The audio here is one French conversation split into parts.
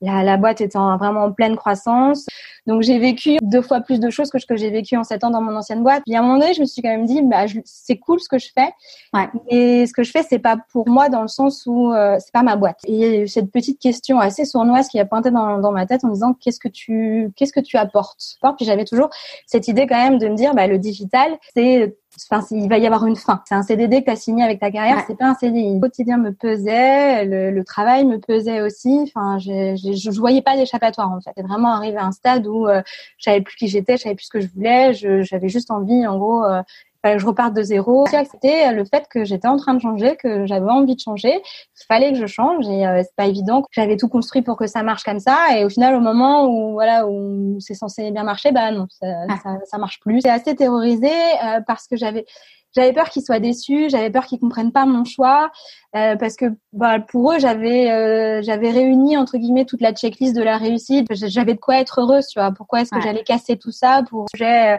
la, la boîte était en, vraiment en pleine croissance. Donc j'ai vécu deux fois plus de choses que ce que j'ai vécu en sept ans dans mon ancienne boîte. Puis à un moment donné, je me suis quand même dit, bah, c'est cool ce que je fais. Ouais. Et ce que je fais, c'est pas pour moi dans le sens où euh, c'est pas ma boîte. Et il y a eu cette petite question assez sournoise qui a pointé dans, dans ma tête en me disant, qu'est-ce que tu, qu'est-ce que tu apportes? Puis j'avais toujours cette idée quand même de me dire, bah, le digital, c'est Enfin, il va y avoir une fin. C'est un CDD que tu as signé avec ta carrière, c'est pas un CDI. Le quotidien me pesait, le, le travail me pesait aussi. Enfin, je, je, je voyais pas d'échappatoire en fait. C'est vraiment arrivé à un stade où euh, je savais plus qui j'étais, je savais plus ce que je voulais. J'avais juste envie, en gros, euh, que je reparte de zéro. C'était le fait que j'étais en train de changer, que j'avais envie de changer. Il fallait que je change et euh, c'est pas évident. J'avais tout construit pour que ça marche comme ça et au final, au moment où voilà où c'est censé bien marcher, bah non, ça, ah. ça, ça marche plus. C'est assez terrorisé euh, parce que j'avais j'avais peur qu'ils soient déçus, j'avais peur qu'ils comprennent pas mon choix, euh, parce que bah, pour eux j'avais euh, j'avais réuni entre guillemets toute la checklist de la réussite. J'avais de quoi être heureuse, tu vois. Pourquoi est-ce que j'allais casser tout ça pour un projet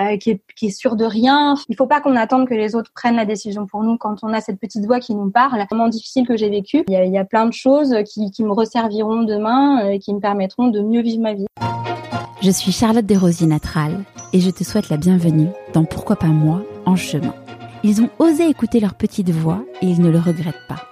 euh, qui, est, qui est sûr de rien Il faut pas qu'on attende que les autres prennent la décision pour nous quand on a cette petite voix qui nous parle. Moment difficile que j'ai vécu. Il y, a, il y a plein de choses qui, qui me resserviront demain et qui me permettront de mieux vivre ma vie. Je suis Charlotte Desrosiers Natral et je te souhaite la bienvenue dans Pourquoi pas moi en chemin. Ils ont osé écouter leur petite voix et ils ne le regrettent pas.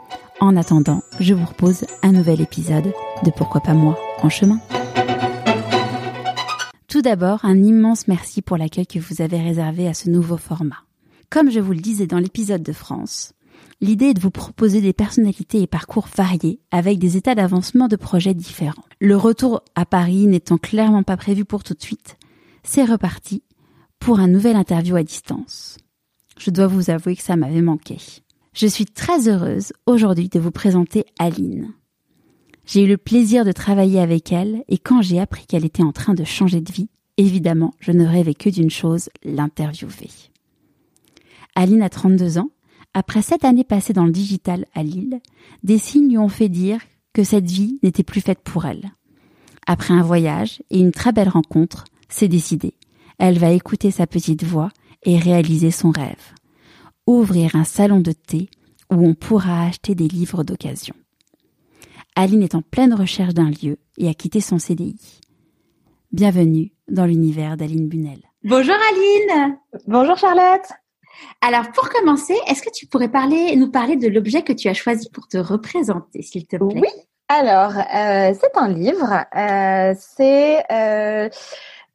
En attendant, je vous propose un nouvel épisode de Pourquoi pas moi en chemin. Tout d'abord, un immense merci pour l'accueil que vous avez réservé à ce nouveau format. Comme je vous le disais dans l'épisode de France, l'idée est de vous proposer des personnalités et parcours variés avec des états d'avancement de projets différents. Le retour à Paris n'étant clairement pas prévu pour tout de suite, c'est reparti pour un nouvel interview à distance. Je dois vous avouer que ça m'avait manqué. Je suis très heureuse aujourd'hui de vous présenter Aline. J'ai eu le plaisir de travailler avec elle et quand j'ai appris qu'elle était en train de changer de vie, évidemment, je ne rêvais que d'une chose, l'interviewer. Aline a 32 ans. Après sept années passées dans le digital à Lille, des signes lui ont fait dire que cette vie n'était plus faite pour elle. Après un voyage et une très belle rencontre, c'est décidé. Elle va écouter sa petite voix et réaliser son rêve ouvrir un salon de thé où on pourra acheter des livres d'occasion. Aline est en pleine recherche d'un lieu et a quitté son CDI. Bienvenue dans l'univers d'Aline Bunel. Bonjour Aline. Bonjour Charlotte. Alors pour commencer, est-ce que tu pourrais parler, nous parler de l'objet que tu as choisi pour te représenter, s'il te plaît? Oui. Alors euh, c'est un livre. Euh, c'est euh,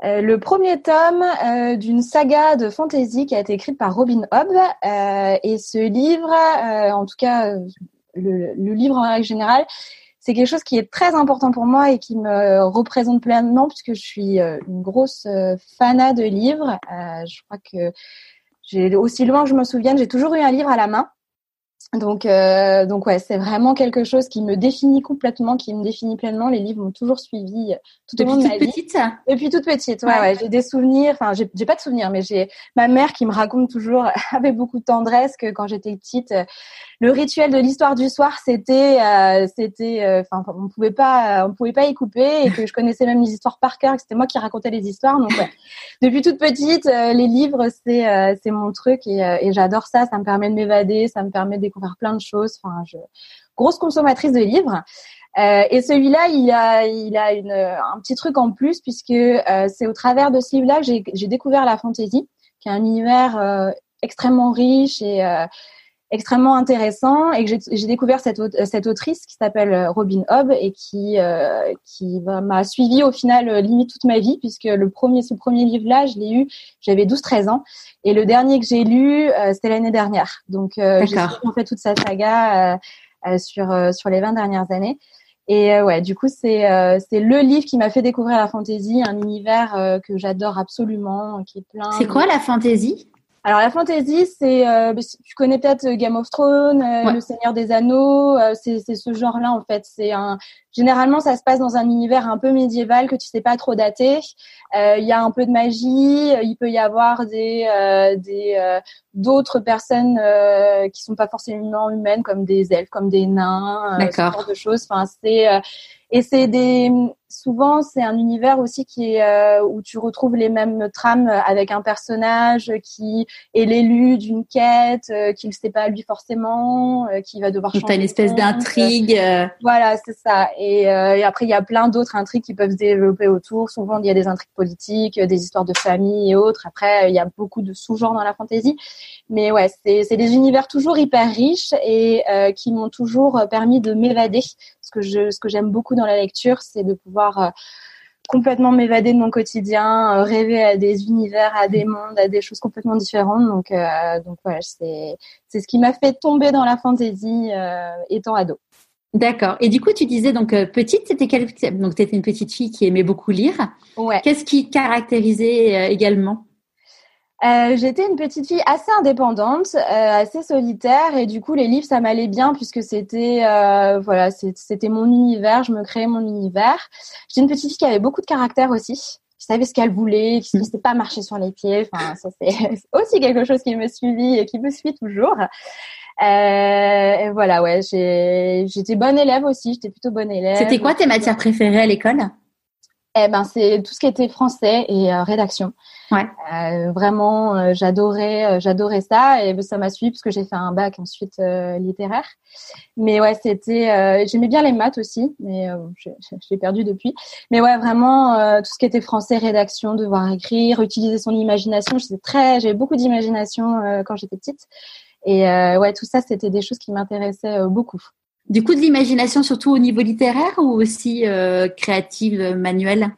euh, le premier tome euh, d'une saga de fantasy qui a été écrite par Robin Hobb. Euh, et ce livre, en tout cas le, livre en règle générale, c'est quelque chose qui est très important pour moi et qui me représente pleinement puisque je suis une grosse fanat de livres. je crois que j'ai aussi loin que je me souvienne, j'ai toujours eu un livre à la main. Donc, euh, donc ouais, c'est vraiment quelque chose qui me définit complètement, qui me définit pleinement. Les livres m'ont toujours suivi euh, tout au long de ma vie. Petite? Depuis toute petite, ouais, ouais. J'ai des souvenirs. Enfin, j'ai, pas de souvenirs, mais j'ai ma mère qui me raconte toujours avec beaucoup de tendresse que quand j'étais petite, euh, le rituel de l'histoire du soir, c'était, euh, c'était, euh, enfin, on pouvait pas, on pouvait pas y couper, et que je connaissais même les histoires par cœur, que c'était moi qui racontais les histoires. Donc, ouais. depuis toute petite, les livres, c'est, c'est mon truc, et, et j'adore ça. Ça me permet de m'évader, ça me permet plein de choses. Enfin, je grosse consommatrice de livres. Euh, et celui-là, il a, il a une, un petit truc en plus puisque euh, c'est au travers de ce livre-là que j'ai découvert la fantasy, qui est un univers euh, extrêmement riche et extrêmement intéressant et que j'ai découvert cette, cette autrice qui s'appelle Robin Hobb et qui euh, qui m'a suivi au final limite toute ma vie puisque le premier ce premier livre là je l'ai eu j'avais 12 13 ans et le dernier que j'ai lu euh, c'était l'année dernière donc euh, j'ai en fait toute sa saga sur sur les 20 dernières années. Et ouais, du coup, c'est c'est le livre qui m'a fait découvrir la fantasy, un univers que j'adore absolument, qui est plein. C'est quoi la fantasy alors la fantasy, c'est, euh, bah, tu connais peut-être Game of Thrones, euh, Le Seigneur des Anneaux, euh, c'est, c'est ce genre-là en fait. C'est un, généralement ça se passe dans un univers un peu médiéval que tu sais pas trop dater. Il y a un peu de magie, il peut y avoir des, des d'autres personnes qui sont pas forcément humaines comme des elfes, comme des nains, ce genre de choses. Enfin c'est et c'est des souvent c'est un univers aussi qui est euh, où tu retrouves les mêmes trames avec un personnage qui est l'élu d'une quête, euh, qui ne sait pas lui forcément, euh, qui va devoir changer. T'as une espèce d'intrigue. Voilà, c'est ça. Et, et, après il y a plein d'autres intrigues qui peuvent se développer autour. Souvent il y a des intrigues politiques, des histoires de famille et autres. Après il y a beaucoup de sous-genres dans la fantasy. Mais ouais, c'est des univers toujours hyper riches et qui m'ont toujours permis de m'évader. Ce que je ce que j'aime beaucoup dans la lecture, c'est de pouvoir euh, complètement m'évader de mon quotidien, euh, rêver à des univers, à des mondes, à des choses complètement différentes. Donc, euh, donc voilà, c'est c'est ce qui m'a fait tomber dans la fantaisie étant ado. D'accord. Et du coup, tu disais donc petite, c'était quelle donc tu étais une petite fille qui aimait beaucoup lire. Ouais. Qu'est-ce qui caractérisait également? Euh, J'étais une petite fille assez indépendante, euh, assez solitaire, et du coup les livres ça m'allait bien puisque c'était euh, voilà c'était mon univers, je me créais mon univers. J'étais une petite fille qui avait beaucoup de caractère aussi, qui savait ce qu'elle voulait, qui ne se laissait pas marcher sur les pieds. Enfin ça c'est aussi quelque chose qui me suivit et qui me suit toujours. Euh, voilà ouais j'étais bonne élève aussi, j'étais plutôt bonne élève. C'était quoi tes matières préférées à l'école? Eh ben, c'est tout ce qui était français et euh, rédaction. Ouais. Euh, vraiment, euh, j'adorais, j'adorais ça et ça m'a suivi parce que j'ai fait un bac ensuite littéraire. Mais ouais, c'était, j'aimais bien les maths aussi, mais je, l'ai perdu depuis. Mais ouais, vraiment tout ce qui était français, rédaction, devoir écrire, utiliser son imagination. J'étais très, j'avais beaucoup d'imagination quand j'étais petite. Et ouais, tout ça, c'était des choses qui m'intéressaient beaucoup. Du coup, de l'imagination surtout au niveau littéraire ou aussi euh, créative, manuelle?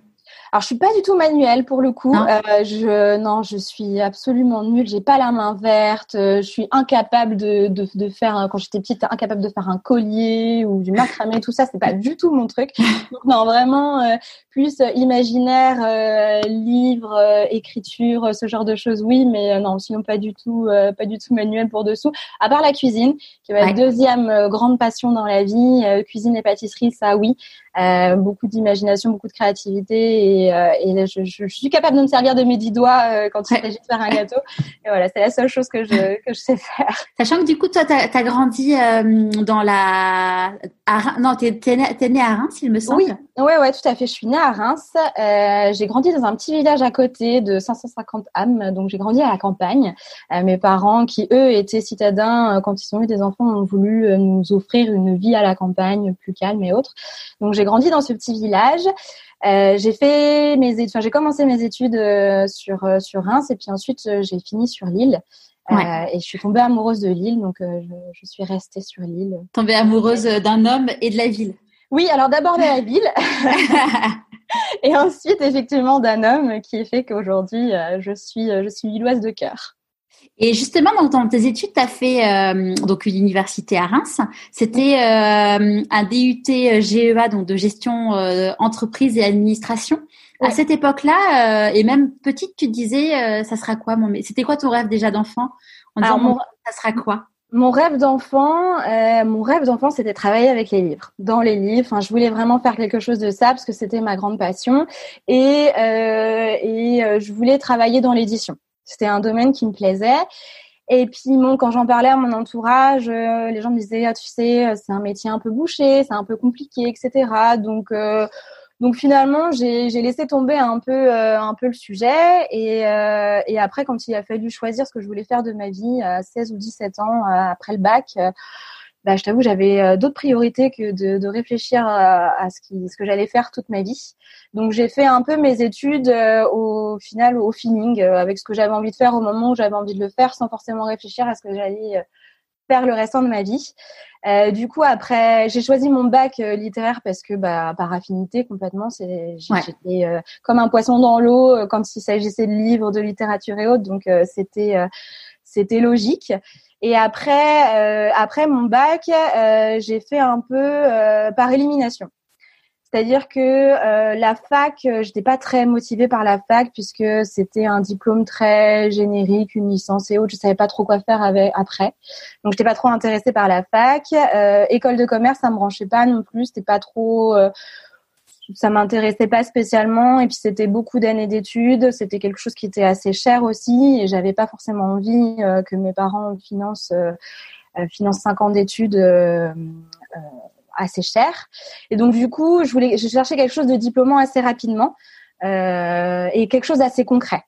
Alors, je suis pas du tout manuelle pour le coup. Non. Euh, je non, je suis absolument nulle. J'ai pas la main verte. Euh, je suis incapable de, de, de faire quand j'étais petite, incapable de faire un collier ou du macramé. Tout ça, c'est pas du tout mon truc. Donc non, vraiment euh, plus imaginaire, euh, livre, euh, écriture, ce genre de choses. Oui, mais non, sinon pas du tout, pas du tout manuel pour dessous. À part la cuisine, qui va être deuxième grande passion dans la vie. cuisine et pâtisserie, ça oui. Beaucoup d'imagination, beaucoup de créativité et, euh, et je, je, suis capable de me servir de mes dix doigts euh, quand il s'agit de faire un gâteau. Et voilà, c'est la seule chose que je, que je sais faire. Sachant que du coup, toi, tu as, grandi dans la... À... Non, tu es, né à Reims, il me semble. Oui, ouais, ouais, tout à fait. Je suis née à Reims. j'ai grandi dans un petit village à côté de 550 âmes, donc j'ai grandi à la campagne. mes parents, qui eux étaient citadins, quand ils ont eu des enfants, ont voulu nous offrir une vie à la campagne plus calme et autre. Donc j'ai grandi dans ce petit village. Euh, j'ai fait mes études, enfin, j'ai commencé mes études euh, sur euh, sur Reims et puis ensuite j'ai fini sur Lille. et je suis tombée amoureuse de Lille, donc je, je, suis restée sur Lille. Tombée amoureuse d'un homme et de la ville. Oui, alors d'abord de la ville, et ensuite effectivement d'un homme qui fait qu'aujourd'hui je suis je suis lilloise de cœur. Et justement, dans tes études, tu as fait euh, donc une université à Reims. C'était euh, un DUT GEA, donc de gestion euh, entreprise et administration. À cette époque-là, et même petite, tu te disais, ça sera quoi mon C'était quoi ton rêve déjà d'enfant? En disant, mon... ça sera quoi? Mon rêve d'enfant, mon rêve d'enfant, c'était travailler avec les livres, dans les livres. Enfin, je voulais vraiment faire quelque chose de ça parce que c'était ma grande passion, et et je voulais travailler dans l'édition. C'était un domaine qui me plaisait. Et puis bon, quand j'en parlais à mon entourage, euh, les gens me disaient, ah, tu sais, euh, c'est un métier un peu bouché, c'est un peu compliqué, etc. Donc euh, donc finalement, j'ai laissé tomber un peu un peu le sujet et, et après, quand il a fallu choisir ce que je voulais faire de ma vie à 16 ou 17 ans après le bac, bah, je t'avoue, j'avais euh, d'autres priorités que de, de réfléchir à, à, ce, qui, ce que j'allais faire toute ma vie. Donc j'ai fait un peu mes études euh, au final au feeling, euh, avec ce que j'avais envie de faire au moment où j'avais envie de le faire, sans forcément réfléchir à ce que j'allais faire le restant de ma vie. Euh, du coup, après, j'ai choisi mon bac littéraire parce que, bah, par affinité, complètement, c'est, j'étais comme un poisson dans l'eau quand il s'agissait de livres, de littérature et autres. Donc, c'était, c'était logique. Et après, après mon bac, j'ai fait un peu par élimination. C'est-à-dire que euh, la fac, euh, j'étais pas très motivée par la fac puisque c'était un diplôme très générique, une licence et autres. Je savais pas trop quoi faire avec après, donc j'étais pas trop intéressée par la fac. Euh, école de commerce, ça me branchait pas non plus. C'était pas trop, euh, ça m'intéressait pas spécialement. Et puis c'était beaucoup d'années d'études. C'était quelque chose qui était assez cher aussi, et j'avais pas forcément envie que mes parents financent financent cinq ans d'études assez cher. Et donc du coup, je voulais, je cherchais quelque chose de diplômant assez rapidement euh, et quelque chose d'assez concret.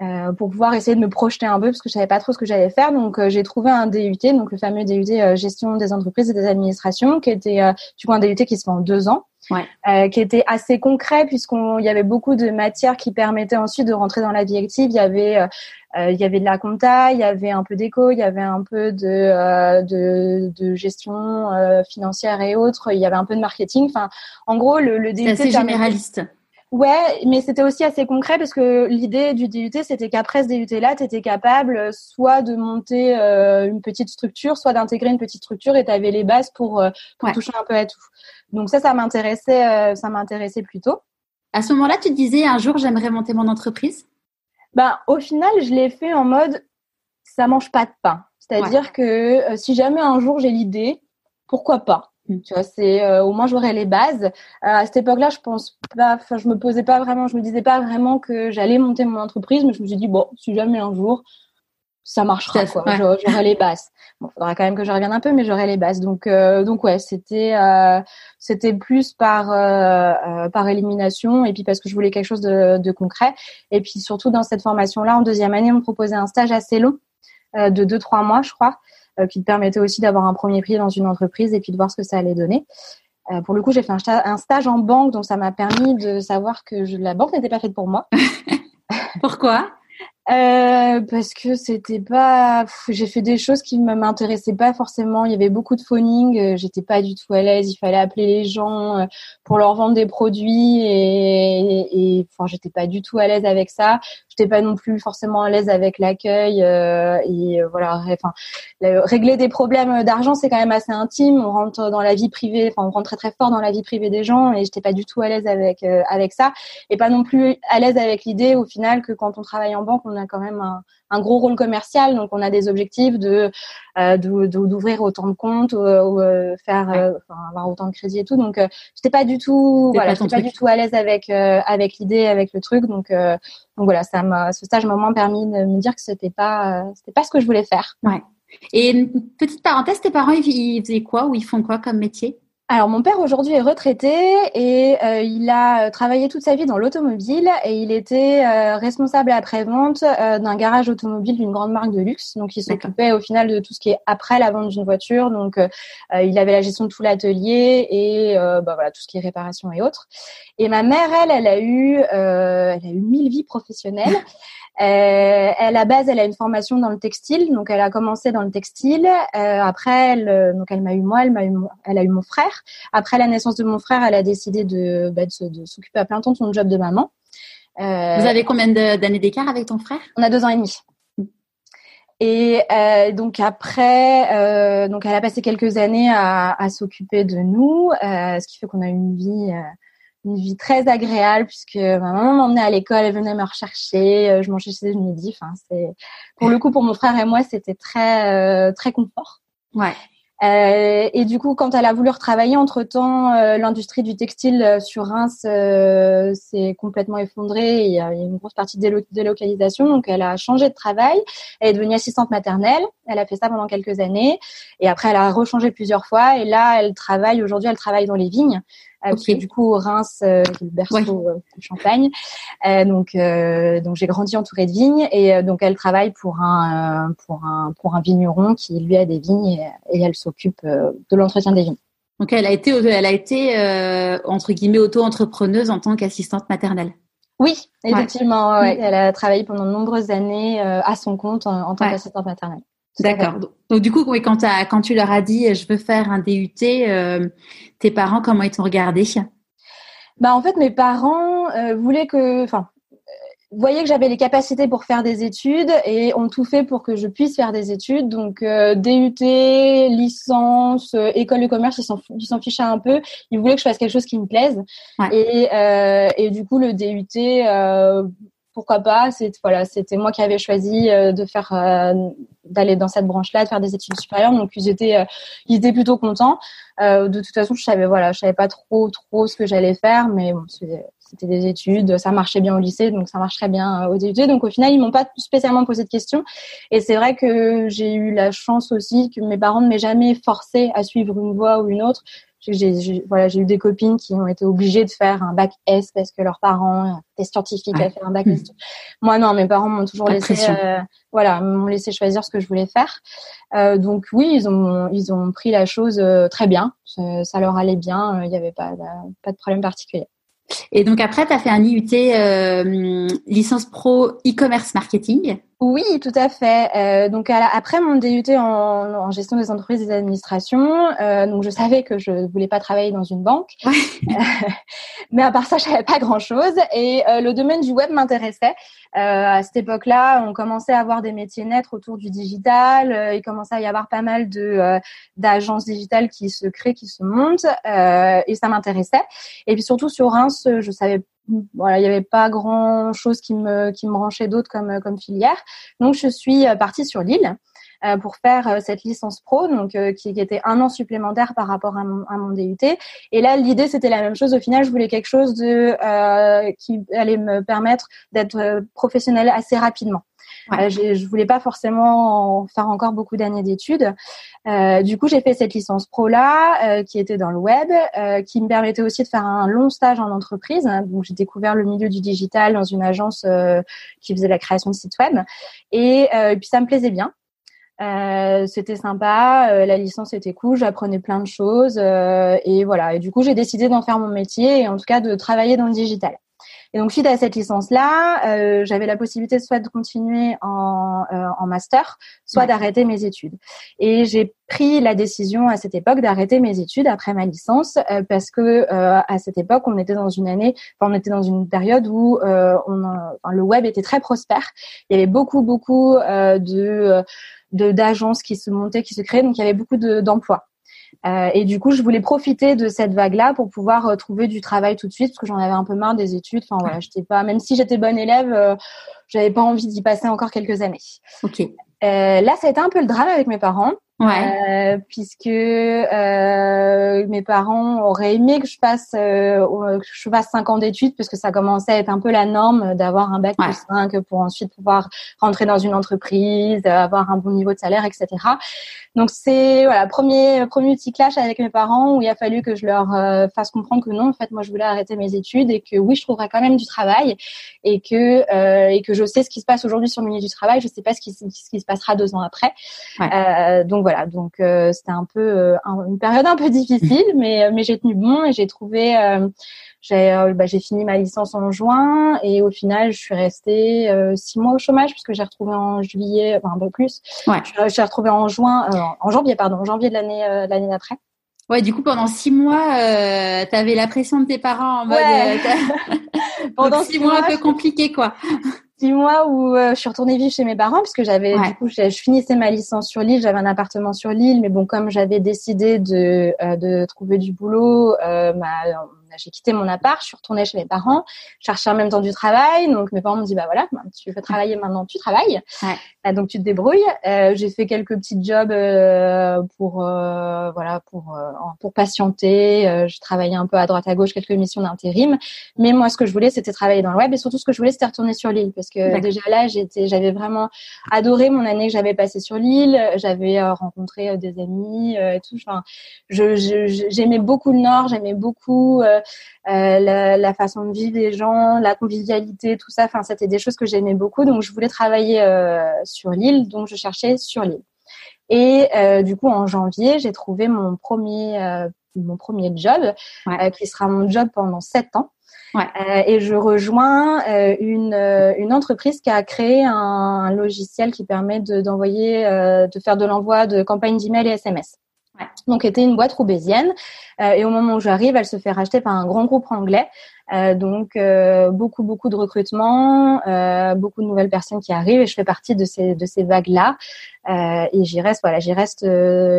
Euh, pour pouvoir essayer de me projeter un peu parce que je savais pas trop ce que j'allais faire donc euh, j'ai trouvé un DUT donc le fameux DUT euh, gestion des entreprises et des administrations qui était euh, du coup un DUT qui se fait en deux ans ouais. qui était assez concret puisqu'il y avait beaucoup de matières qui permettaient ensuite de rentrer dans la vie active il y avait il y avait de la compta, il y avait un peu d'éco, il y avait un peu de, euh, de, de, gestion euh, financière et autres, il y avait un peu de marketing. Enfin, en gros, le, le DUT. C'est assez généraliste. Ouais, mais c'était aussi assez concret parce que l'idée du DUT, c'était qu'après ce DUT-là, tu étais capable soit de monter euh, une petite structure, soit d'intégrer une petite structure et tu avais les bases pour, pour toucher un peu à tout. Donc ça, ça m'intéressait, ça m'intéressait plutôt. À ce moment-là, tu te disais un jour, j'aimerais monter mon entreprise? Ben, au final, je l'ai fait en mode ça mange pas de pain. C'est-à-dire que si jamais un jour j'ai l'idée, pourquoi pas? Mm. Tu vois, c'est euh, au moins j'aurais les bases. Euh, à cette époque-là, je pense pas, enfin, je me posais pas vraiment, je me disais pas vraiment que j'allais monter mon entreprise, mais je me suis dit bon, si jamais un jour ça marchera, quoi, j'aurais les bases. Bon, faudra quand même que je revienne un peu, mais j'aurais les bases. Donc, euh, donc ouais, c'était, c'était plus par par élimination et puis parce que je voulais quelque chose de, de concret. Et puis surtout dans cette formation-là, en deuxième année, on me proposait un stage assez long de deux trois mois, je crois. Euh, qui te permettait aussi d'avoir un premier prix dans une entreprise et puis de voir ce que ça allait donner. Euh, pour le coup, j'ai fait un, stage en banque, donc ça m'a permis de savoir que je, la banque n'était pas faite pour moi. Pourquoi? Euh, parce que c'était pas j'ai fait des choses qui ne m'intéressaient pas forcément. Il y avait beaucoup de phoning euh, j'étais pas du tout à l'aise. Il fallait appeler les gens euh, pour leur vendre des produits et, enfin j'étais pas du tout à l'aise avec ça. J'étais pas non plus forcément à l'aise avec l'accueil et voilà enfin régler des problèmes d'argent c'est quand même assez intime. On rentre dans la vie privée enfin on rentre très très fort dans la vie privée des gens et j'étais pas du tout à l'aise avec avec ça. Et pas non plus à l'aise avec l'idée au final que quand on travaille en banque on a quand même un, un, gros rôle commercial, donc on a des objectifs de euh, d'ouvrir autant de comptes, euh, ou, euh, faire, enfin, avoir autant de crédits et tout. Donc j'étais pas du tout, voilà, j'étais pas du tout à l'aise avec avec l'idée, avec le truc. Donc donc voilà, ça m'a, ce stage m'a moins permis de me dire que c'était pas c'était pas ce que je voulais faire. Ouais. Et petite parenthèse, tes parents ils faisaient quoi ou ils font quoi comme métier? Alors mon père aujourd'hui est retraité et euh, il a euh, travaillé toute sa vie dans l'automobile et il était euh, responsable après-vente d'un garage automobile d'une grande marque de luxe. Donc il s'occupait au final de tout ce qui est après la vente d'une voiture. Donc il avait la gestion de tout l'atelier et bah, voilà tout ce qui est réparation et autres. Et ma mère elle, elle a eu elle a eu mille vies professionnelles. Euh, à base, elle a une formation dans le textile, donc elle a commencé dans le textile. Euh, après, elle, euh, donc elle m'a eu moi, elle m'a eu, elle a eu mon frère. Après la naissance de mon frère, elle a décidé de, bah, de, s'occuper à plein temps de son job de maman. Euh, Vous avez combien d'années d'écart avec ton frère? On a deux ans et demi. Et euh, donc après, euh, donc elle a passé quelques années à, à s'occuper de nous, ce qui fait qu'on a une vie une vie très agréable puisque ma maman m'emmenait à l'école, elle venait me rechercher, euh, je mangeais chez le midi. Enfin, c'est pour le coup pour mon frère et moi, c'était très euh, très confort. Ouais. Euh, et du coup, quand elle a voulu retravailler, entre temps, euh, l'industrie du textile sur Reims s'est complètement effondrée. Il y, a, une grosse partie de délocalisation, donc elle a changé de travail. Elle est devenue assistante maternelle. Elle a fait ça pendant quelques années, et après, elle a rechangé plusieurs fois. Et là, elle travaille. Aujourd'hui, elle travaille dans les vignes. Euh, okay. du coup Reims, euh, le berceau euh, de Champagne. donc donc j'ai grandi entourée de vignes et donc elle travaille pour un pour un pour un vigneron qui lui a des vignes et, elle s'occupe de l'entretien des vignes. Donc elle a été elle a été entre guillemets auto-entrepreneuse en tant qu'assistante maternelle. Oui, effectivement. Ouais. Elle a travaillé pendant de nombreuses années à son compte en, tant qu'assistante maternelle. D'accord. Donc du coup, quand, tu leur as dit je veux faire un DUT, euh, tes parents comment ils t'ont regardé? Bah en fait mes parents euh, voulaient que, enfin, voyaient que j'avais les capacités pour faire des études et ont tout fait pour que je puisse faire des études. Donc DUT, licence, école de commerce, ils s'en ils s'en fichaient un peu. Ils voulaient que je fasse quelque chose qui me plaise. Et et du coup le DUT pourquoi pas c'était moi qui avais choisi euh, euh, d'aller dans cette branche-là, de faire des études supérieures. Donc ils étaient euh, plutôt contents. de toute façon, je savais voilà, je savais pas trop trop ce que j'allais faire, mais c'était des études, ça marchait bien au lycée, donc ça marcherait bien aux études. Donc au final, ils m'ont pas spécialement posé de questions. Et c'est vrai que j'ai eu la chance aussi que mes parents ne m'aient jamais forcé à suivre une voie ou une autre j'ai voilà j'ai eu des copines qui ont été obligées de faire un bac S parce que leurs parents étaient scientifiques à faire un bac S. Mmh. Moi non, mes parents m'ont toujours laissé euh, voilà m'ont laissé choisir ce que je voulais faire. Euh, donc oui, ils ont ils ont pris la chose euh, très bien, ça, ça leur allait bien, il n'y avait pas pas de problème particulier. Et donc après, tu as fait un IUT euh, licence pro e-commerce marketing. Oui, tout à fait. Euh, donc après mon DUT en, en, gestion des entreprises et des administrations, euh, donc je savais que je voulais pas travailler dans une banque, mais à part ça, je savais pas grand chose. Et euh, le domaine du web m'intéressait. Euh, à cette époque-là, on commençait à avoir des métiers naître autour du digital. Euh, il commençait à y avoir pas mal de d'agences digitales qui se créent, qui se montent, et ça m'intéressait. Et puis surtout sur Reims, je savais voilà, il n'y avait pas grand chose qui me qui me branchait d'autre comme comme filière. Donc je suis euh, partie sur Lille euh, pour faire euh, cette licence pro, donc qui, était un an supplémentaire par rapport à mon, à mon DUT. Et là, l'idée c'était la même chose. Au final, je voulais quelque chose de qui allait me permettre d'être professionnelle assez rapidement. Euh, je voulais pas forcément faire encore beaucoup d'années d'études. Euh, du coup, j'ai fait cette licence pro là, euh, qui était dans le web, euh, qui me permettait aussi de faire un long stage en entreprise. Donc, j'ai découvert le milieu du digital dans une agence euh, qui faisait la création de sites web, et, et puis ça me plaisait bien. Euh, c'était sympa, la licence était cool, j'apprenais plein de choses euh, et voilà. Et du coup, j'ai décidé d'en faire mon métier et en tout cas de travailler dans le digital. Et donc, suite à cette licence-là, euh, j'avais la possibilité soit de continuer en, euh, en master, soit d'arrêter mes études. Et j'ai pris la décision à cette époque d'arrêter mes études après ma licence euh, parce que euh, à cette époque, on était dans une année, enfin, on était dans une période où euh, on, enfin, le web était très prospère. Il y avait beaucoup, beaucoup de d'agences qui se montaient, qui se créaient, donc il y avait beaucoup d'emplois. Euh, et du coup, je voulais profiter de cette vague-là pour pouvoir euh, trouver du travail tout de suite parce que j'en avais un peu marre des études. Enfin voilà, j'étais pas, même si j'étais bonne élève, euh, j'avais pas envie d'y passer encore quelques années. Ok. là, ça a été un peu le drame avec mes parents. Ouais. Euh, puisque euh, mes parents auraient aimé que je fasse euh, que je fasse cinq ans d'études parce que ça commençait à être un peu la norme d'avoir un bac plus 5 pour ensuite pouvoir rentrer dans une entreprise, avoir un bon niveau de salaire, etc. Donc c'est voilà premier premier petit clash avec mes parents où il a fallu que je leur euh, fasse comprendre que non en fait moi je voulais arrêter mes études et que oui je trouverais quand même du travail et que euh, et que je sais ce qui se passe aujourd'hui sur le milieu du travail, je sais pas ce qui ce qui se passera deux ans après. Ouais. donc voilà, donc euh, c'était un peu euh, une période un peu difficile, mais euh, mais j'ai tenu bon et j'ai trouvé j'ai bah, j'ai fini ma licence en juin et au final je suis restée six mois au chômage puisque j'ai retrouvé en juillet, enfin un peu plus. Ouais. Je, suis retrouvée en juin, en janvier pardon, en janvier de l'année l'année d'après. Ouais, du coup, pendant six mois, euh, tu avais la pression de tes parents en mode. pendant six, mois, un peu compliqué, quoi six mois où euh, je suis retournée vivre chez mes parents parce que j'avais du coup je, finissais ma licence sur l'île, j'avais un appartement sur l'île, mais bon comme j'avais décidé de euh, de trouver du boulot, euh, j'ai quitté mon appart, je suis retournée chez mes parents, cherchais en même temps du travail. Donc mes parents m'ont dit bah voilà, bah, tu veux travailler maintenant, tu travailles. Ouais. Bah, donc tu te débrouilles. Euh, j'ai fait quelques petits jobs euh, pour euh, voilà pour pour patienter. J'ai travaillé un peu à droite à gauche quelques missions d'intérim. Mais moi ce que je voulais c'était travailler dans le web et surtout ce que je voulais c'était retourner sur l'île parce que déjà là j'étais j'avais vraiment adoré mon année que j'avais passée sur l'île. J'avais rencontré des amis et tout. Enfin, je, j'aimais beaucoup le Nord, j'aimais beaucoup la, la, façon de vivre des gens, la convivialité, tout ça. Enfin, c'était des choses que j'aimais beaucoup. Donc, je voulais travailler euh, sur l'île, donc je cherchais sur l'île. Et euh, du coup, en janvier, j'ai trouvé mon premier mon premier job, qui sera mon job pendant sept ans. Ouais. Euh, et je rejoins euh, une, une entreprise qui a créé un, un logiciel qui permet d'envoyer, de, de, faire de l'envoi de campagnes d'email et SMS. Donc, était une boîte roubaisienne. et au moment où j'arrive, elle se fait racheter par un grand groupe anglais. Donc, beaucoup, beaucoup de recrutement, beaucoup de nouvelles personnes qui arrivent et je fais partie de ces, de ces vagues-là. et j'y reste, voilà, j'y reste,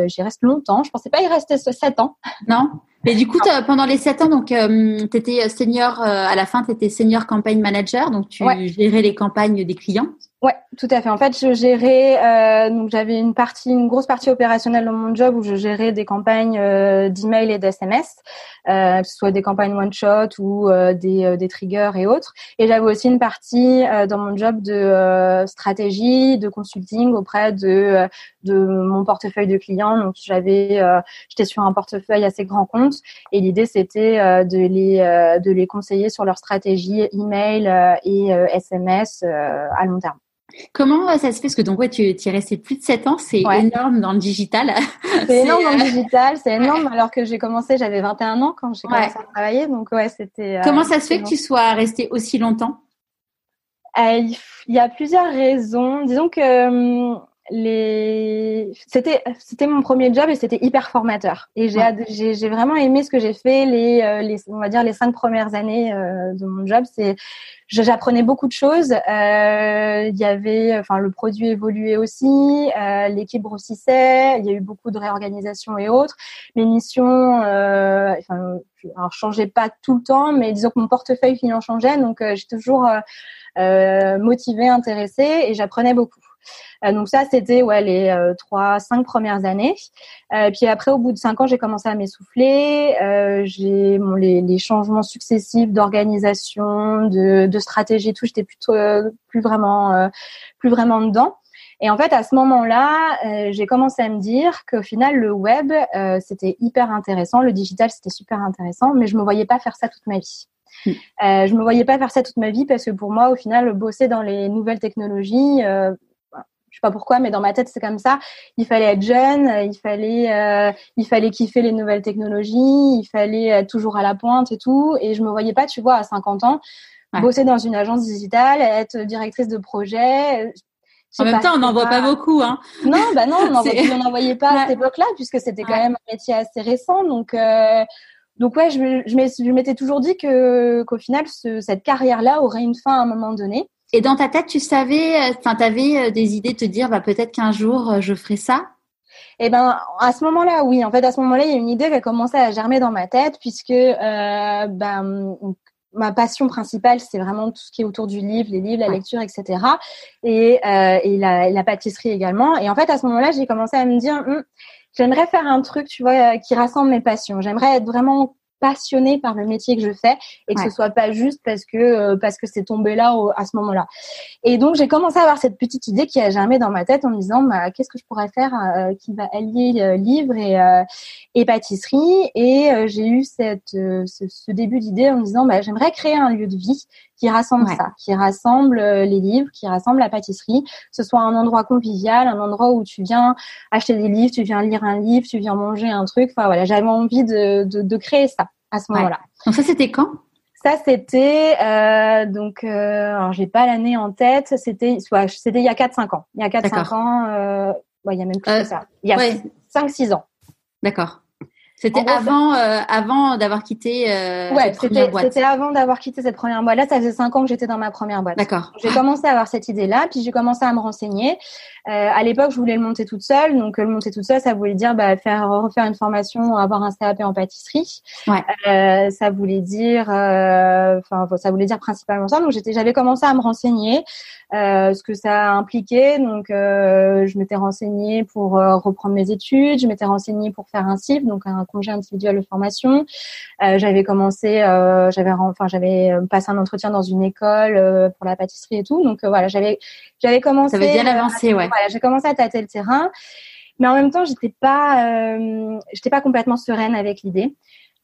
j'y reste longtemps. Je pensais pas y rester sept ans. Non. Mais du coup, pendant les sept ans, donc, euh, tu étais senior, euh, à la fin, tu étais senior campagne manager, donc tu gérais les campagnes des clients. Ouais, tout à fait. En fait, je gérais, euh, donc j'avais une partie, une grosse partie opérationnelle dans mon job où je gérais des campagnes euh, d'email et d'SMS, euh, que ce soit des campagnes one shot ou euh, des, euh, des triggers et autres. Et j'avais aussi une partie dans mon job de stratégie, de consulting auprès de de mon portefeuille de clients. Donc j'avais, j'étais sur un portefeuille assez grand compte et l'idée c'était de les de les conseiller sur leur stratégie email et SMS à long terme. Comment euh, ça se fait? Parce que donc ouais, tu es resté plus de 7 ans, c'est énorme dans le digital. C'est énorme dans le euh, digital, c'est énorme. Alors que j'ai commencé, j'avais 21 ans quand j'ai commencé à travailler, donc ouais, c'était. Euh, Comment ça se fait que tu sois resté aussi longtemps? Il y a plusieurs raisons. Disons que hum, les c'était c'était mon premier job et c'était hyper formateur et j'ai j'ai vraiment aimé ce que j'ai fait les les on va dire les cinq premières années de mon job c'est j'apprenais beaucoup de choses. Euh, il y avait, enfin, le produit évoluait aussi, euh, l'équipe grossissait, il y a eu beaucoup de réorganisation et autres. Mes missions, euh, enfin, alors, changeaient pas tout le temps, mais disons que mon portefeuille client changeait, donc euh, j'ai toujours euh, motivée, intéressée et j'apprenais beaucoup. Euh, donc ça, c'était ouais les euh, trois, cinq premières années. Euh, puis après, au bout de cinq ans, j'ai commencé à m'essouffler. j'ai bon, les, les, changements successifs d'organisation, de, de stratégie, tout. J'étais plutôt plus vraiment, plus vraiment dedans. Et en fait, à ce moment-là, j'ai commencé à me dire qu'au final, le web, c'était hyper intéressant, le digital, c'était super intéressant, mais je me voyais pas faire ça toute ma vie. Mm. Euh, je me voyais pas faire ça toute ma vie parce que pour moi, au final, bosser dans les nouvelles technologies, euh, je sais pas pourquoi, mais dans ma tête c'est comme ça. Il fallait être jeune, il fallait, euh, il fallait kiffer les nouvelles technologies, il fallait être toujours à la pointe et tout. Et je me voyais pas, tu vois, à 50 ans, bosser dans une agence digitale, être directrice de projet. En même temps, on n'en voit pas beaucoup, hein. Non, bah non, on n'en voyait pas à cette époque-là, puisque c'était quand même un métier assez récent. Donc, euh, donc ouais, je, je m'étais toujours dit que qu'au final, ce, cette carrière-là aurait une fin à un moment donné. Et dans ta tête, tu savais, euh, enfin, tu avais euh, des idées de te dire, bah, peut-être qu'un jour, euh, je ferai ça? Eh ben, à ce moment-là, oui. En fait, à ce moment-là, il y a une idée qui a commencé à germer dans ma tête, puisque euh, ben, ma passion principale, c'est vraiment tout ce qui est autour du livre, les livres, la lecture, etc. Et, euh, et la, la, pâtisserie également. Et en fait, à ce moment-là, j'ai commencé à me dire, hum, j'aimerais faire un truc, tu vois, qui rassemble mes passions. J'aimerais être vraiment passionnée par le métier que je fais et que ce soit pas juste parce que euh, parce que c'est tombé là à ce moment-là. Et donc j'ai commencé à avoir cette petite idée qui a jamais dans ma tête en me disant bah, qu'est-ce que je pourrais faire euh, qui va allier euh, livre et et pâtisserie. Et j'ai eu cette ce, ce, début d'idée en me disant bah j'aimerais créer un lieu de vie qui rassemble ça, qui rassemble les livres, qui rassemble la pâtisserie, que ce soit un endroit convivial, un endroit où tu viens acheter des livres, tu viens lire un livre, tu viens manger un truc. Enfin voilà, j'avais envie de, de, de créer ça à ce moment-là. Donc ça, c'était quand? Ça, c'était euh, donc, euh, alors j'ai pas l'année en tête. C'était, soit c'était il y a 4-5 ans. Il y a 4-5 ans. Euh, ouais, il y a même plus que euh, ça. Il y a 5-6 ans. D'accord. C'était avant, euh, avant d'avoir quitté euh, ouais, C'était avant d'avoir quitté cette première boîte. Là, ça faisait cinq ans que j'étais dans ma première boîte. D'accord. J'ai commencé à avoir cette idée-là, puis j'ai commencé à me renseigner. Euh, à l'époque, je voulais le monter toute seule. Donc, euh, le monter toute seule, ça voulait dire bah, faire refaire une formation, avoir un CAP en pâtisserie. Ouais. Euh, ça voulait dire, euh, enfin, ça voulait dire principalement ça. Donc, j'étais, j'avais commencé à me renseigner ce que ça impliquait. Donc, je m'étais renseignée pour reprendre mes études. Je m'étais renseignée pour faire un CIF, donc un congé individuel de formation. j'avais commencé, j'avais, enfin, j'avais passé un entretien dans une école pour la pâtisserie et tout. Donc, voilà, j'avais, j'avais commencé. Ça veut bien avancer, ouais j'ai commencé à tâter le terrain, mais en même temps, j'étais pas, euh, j'étais pas complètement sereine avec l'idée.